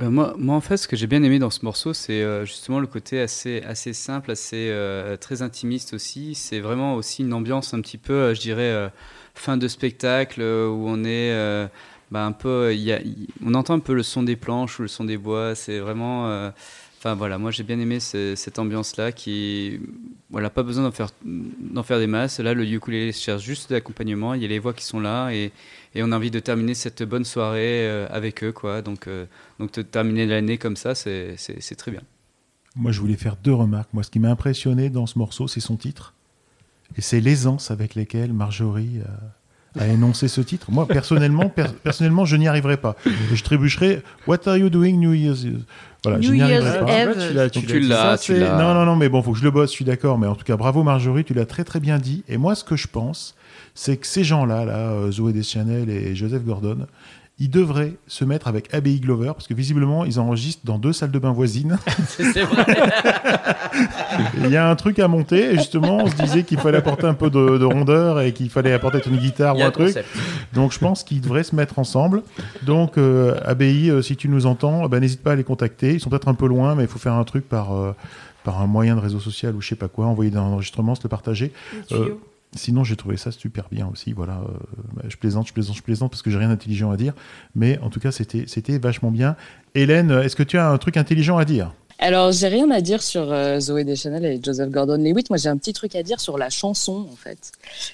S2: Euh, moi, moi, en fait, ce que j'ai bien aimé dans ce morceau, c'est justement le côté assez, assez simple, assez très intimiste aussi. C'est vraiment aussi une ambiance un petit peu, je dirais, fin de spectacle où on est bah, un peu, y a- on entend un peu le son des planches ou le son des bois. C'est vraiment, enfin voilà, moi j'ai bien aimé ce- cette ambiance-là qui, voilà, pas besoin d'en faire, d'en faire des masses. Là, le ukulélé cherche juste de l'accompagnement. Il y a les voix qui sont là et, et on a envie de terminer cette bonne soirée euh, avec eux, quoi. Donc, euh, donc de terminer l'année comme ça, c'est très bien.
S1: Moi, je voulais faire deux remarques. Moi, ce qui m'a impressionné dans ce morceau, c'est son titre. Et c'est l'aisance avec laquelle Marjorie a, a énoncé ce titre. Moi, personnellement, per- personnellement je n'y arriverai pas. Et je trébucherai What are you doing New Year's Eve? Voilà, je
S11: New
S1: n'y
S11: Year's
S1: arriverai pas.
S11: Eve.
S9: Ah, tu l'as-
S2: tu l'as.
S1: Non, non, non, mais bon, faut que je le bosse, je suis d'accord. Mais en tout cas, bravo Marjorie, tu l'as très très bien dit. Et moi, ce que je pense, c'est que ces gens-là, là, euh, Zoé Deschanel et Joseph Gordon, ils devraient se mettre avec Abbey Glover, parce que visiblement, ils enregistrent dans deux salles de bain voisines.
S5: C'est vrai.
S1: Il y a un truc à monter, et justement, on se disait qu'il fallait apporter un peu de, de rondeur et qu'il fallait apporter une guitare ou
S5: a
S1: un
S5: un
S1: truc. Donc, je pense qu'ils devraient se mettre ensemble. Donc, euh, ABI, euh, si tu nous entends, ben, n'hésite pas à les contacter. Ils sont peut-être un peu loin, mais il faut faire un truc par, euh, par un moyen de réseau social ou je sais pas quoi, envoyer des enregistrements, se le partager. Euh, sinon, j'ai trouvé ça super bien aussi. Voilà, euh, bah, je plaisante, je plaisante, je plaisante parce que j'ai rien d'intelligent à dire. Mais en tout cas, c'était c'était vachement bien. Hélène, est-ce que tu as un truc intelligent à dire?
S6: Alors, j'ai rien à dire sur euh, Zoé Deschanel et Joseph Gordon-Levitt. Moi, j'ai un petit truc à dire sur la chanson, en fait,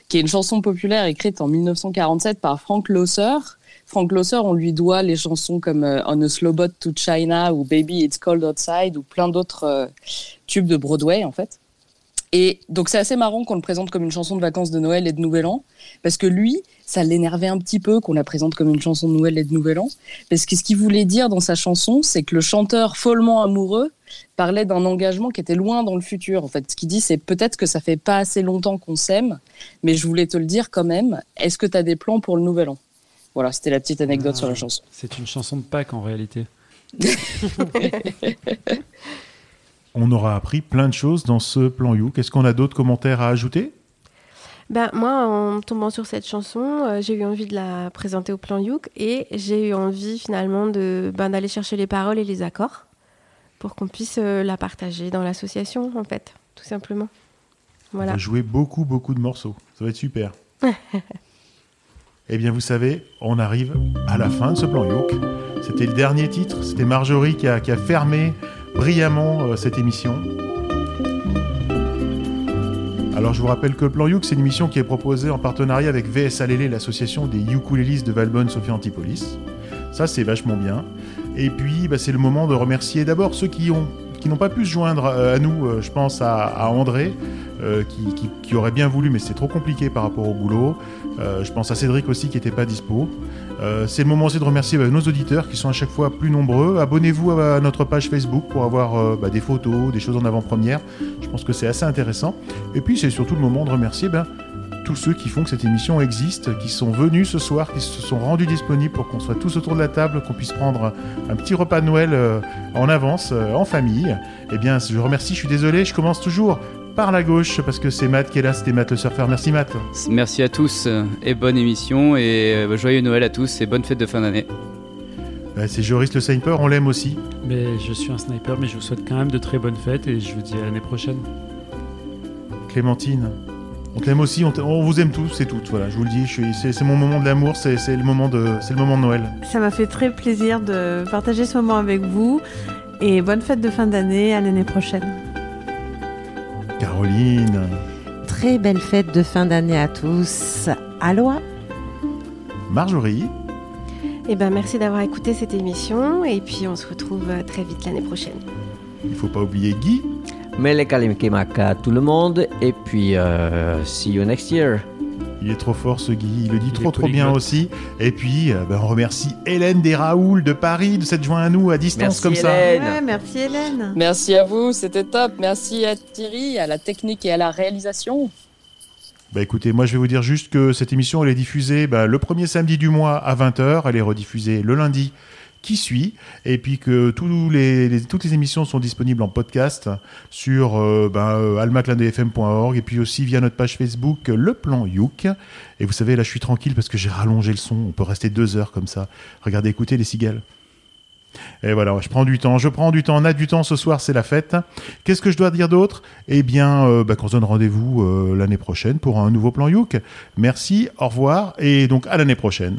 S6: qui est une chanson populaire écrite en 1947 par Frank Loesser. Frank Loesser, on lui doit les chansons comme euh, On a Slow Boat to China ou Baby It's Cold Outside ou plein d'autres tubes de Broadway, en fait. Et donc, c'est assez marrant qu'on le présente comme une chanson de vacances de Noël et de Nouvel An, parce que lui, ça l'énervait un petit peu qu'on la présente comme une chanson de Noël et de Nouvel An, parce que ce qu'il voulait dire dans sa chanson, c'est que le chanteur follement amoureux parlait d'un engagement qui était loin dans le futur. En fait, ce qu'il dit, c'est peut-être que ça fait pas assez longtemps qu'on s'aime, mais je voulais te le dire quand même. Est-ce que tu as des plans pour le Nouvel An? Voilà, c'était la petite anecdote sur la chanson.
S9: C'est une chanson de Pâques en réalité.
S1: On aura appris plein de choses dans ce plan You. Qu'est-ce qu'on a d'autres commentaires à ajouter?
S8: Ben, moi, en tombant sur cette chanson, euh, j'ai eu envie de la présenter au plan Youk et j'ai eu envie finalement de ben, d'aller chercher les paroles et les accords pour qu'on puisse euh, la partager dans l'association, en fait, tout simplement.
S1: On
S8: Voilà.
S1: va jouer beaucoup, beaucoup de morceaux. Ça va être super. Eh bien, vous savez, on arrive à la fin de ce plan Youk. C'était le dernier titre. C'était Marjorie qui a, qui a fermé brillamment euh, cette émission. Alors, je vous rappelle que plan Youk, c'est une émission qui est proposée en partenariat avec VS Alélé, l'association des ukulélistes de Valbonne, Sophie Antipolis. Ça, c'est vachement bien. Et puis, bah, c'est le moment de remercier d'abord ceux qui ont qui n'ont pas pu se joindre euh, à nous. Euh, je pense à, André, qui, aurait bien voulu, mais c'est trop compliqué par rapport au boulot. Je pense à Cédric aussi, qui n'était pas dispo. Euh, c'est le moment aussi de remercier bah, nos auditeurs, qui sont à chaque fois plus nombreux. Abonnez-vous à, notre page Facebook pour avoir euh, bah, des photos, des choses en avant-première. Je pense que c'est assez intéressant. Et puis, c'est surtout le moment de remercier ben, tous ceux qui font que cette émission existe, qui sont venus ce soir, qui se sont rendus disponibles pour qu'on soit tous autour de la table, qu'on puisse prendre un petit repas de Noël euh, en avance, en famille. Eh bien, je remercie, je suis désolé, je commence toujours par la gauche parce que c'est Matt qui est là, c'était Matt le surfeur. Merci Matt.
S2: Merci à tous euh, et bonne émission et euh, joyeux Noël à tous et bonne fête de fin d'année.
S1: C'est Joris le sniper, on l'aime aussi.
S9: Mais je suis un sniper, mais je vous souhaite quand même de très bonnes fêtes et je vous dis à l'année prochaine.
S1: Clémentine. On t'aime aussi, on, on vous aime tous et toutes. Voilà, je vous le dis, c'est mon moment de l'amour, c'est c'est le moment de, c'est le moment de Noël.
S11: Ça m'a fait très plaisir de partager ce moment avec vous. Et bonne fête de fin d'année, à l'année prochaine.
S1: Caroline.
S4: Très belle fête de fin d'année à tous. Aloha
S1: Marjorie.
S8: Et ben, merci d'avoir écouté cette émission et puis on se retrouve euh, très vite l'année prochaine.
S1: Il faut pas oublier Guy.
S5: Melekalimkemaka à tout le monde et puis euh, see you next year.
S1: Il est trop fort ce Guy, il le dit trop trop
S5: polyglotte.
S1: bien aussi. Et puis, euh, ben, on remercie Hélène des Raoul de Paris de s'être joint à nous à distance
S6: Merci,
S1: comme
S6: Hélène.
S11: Ouais, merci Hélène.
S6: Merci à vous, c'était top. Merci à Thierry, à la technique et à la réalisation.
S1: ça. Bah écoutez, moi je vais vous dire juste que cette émission elle est diffusée bah, le premier samedi du mois à 20h, elle est rediffusée le lundi qui suit, et puis que toutes les émissions sont disponibles en podcast sur euh, bah, euh, almaclindefm.org et puis aussi via notre page Facebook euh, Le Plan Youk. Et vous savez, là je suis tranquille parce que j'ai rallongé le son, on peut rester deux heures comme ça. Regardez, écoutez les cigales. Et voilà, je prends du temps, je prends du temps, on a du temps ce soir, c'est la fête. Qu'est-ce que je dois dire d'autre? Eh bien, euh, bah, qu'on se donne rendez-vous l'année prochaine pour un nouveau plan Youk. Merci, au revoir, et donc à l'année prochaine.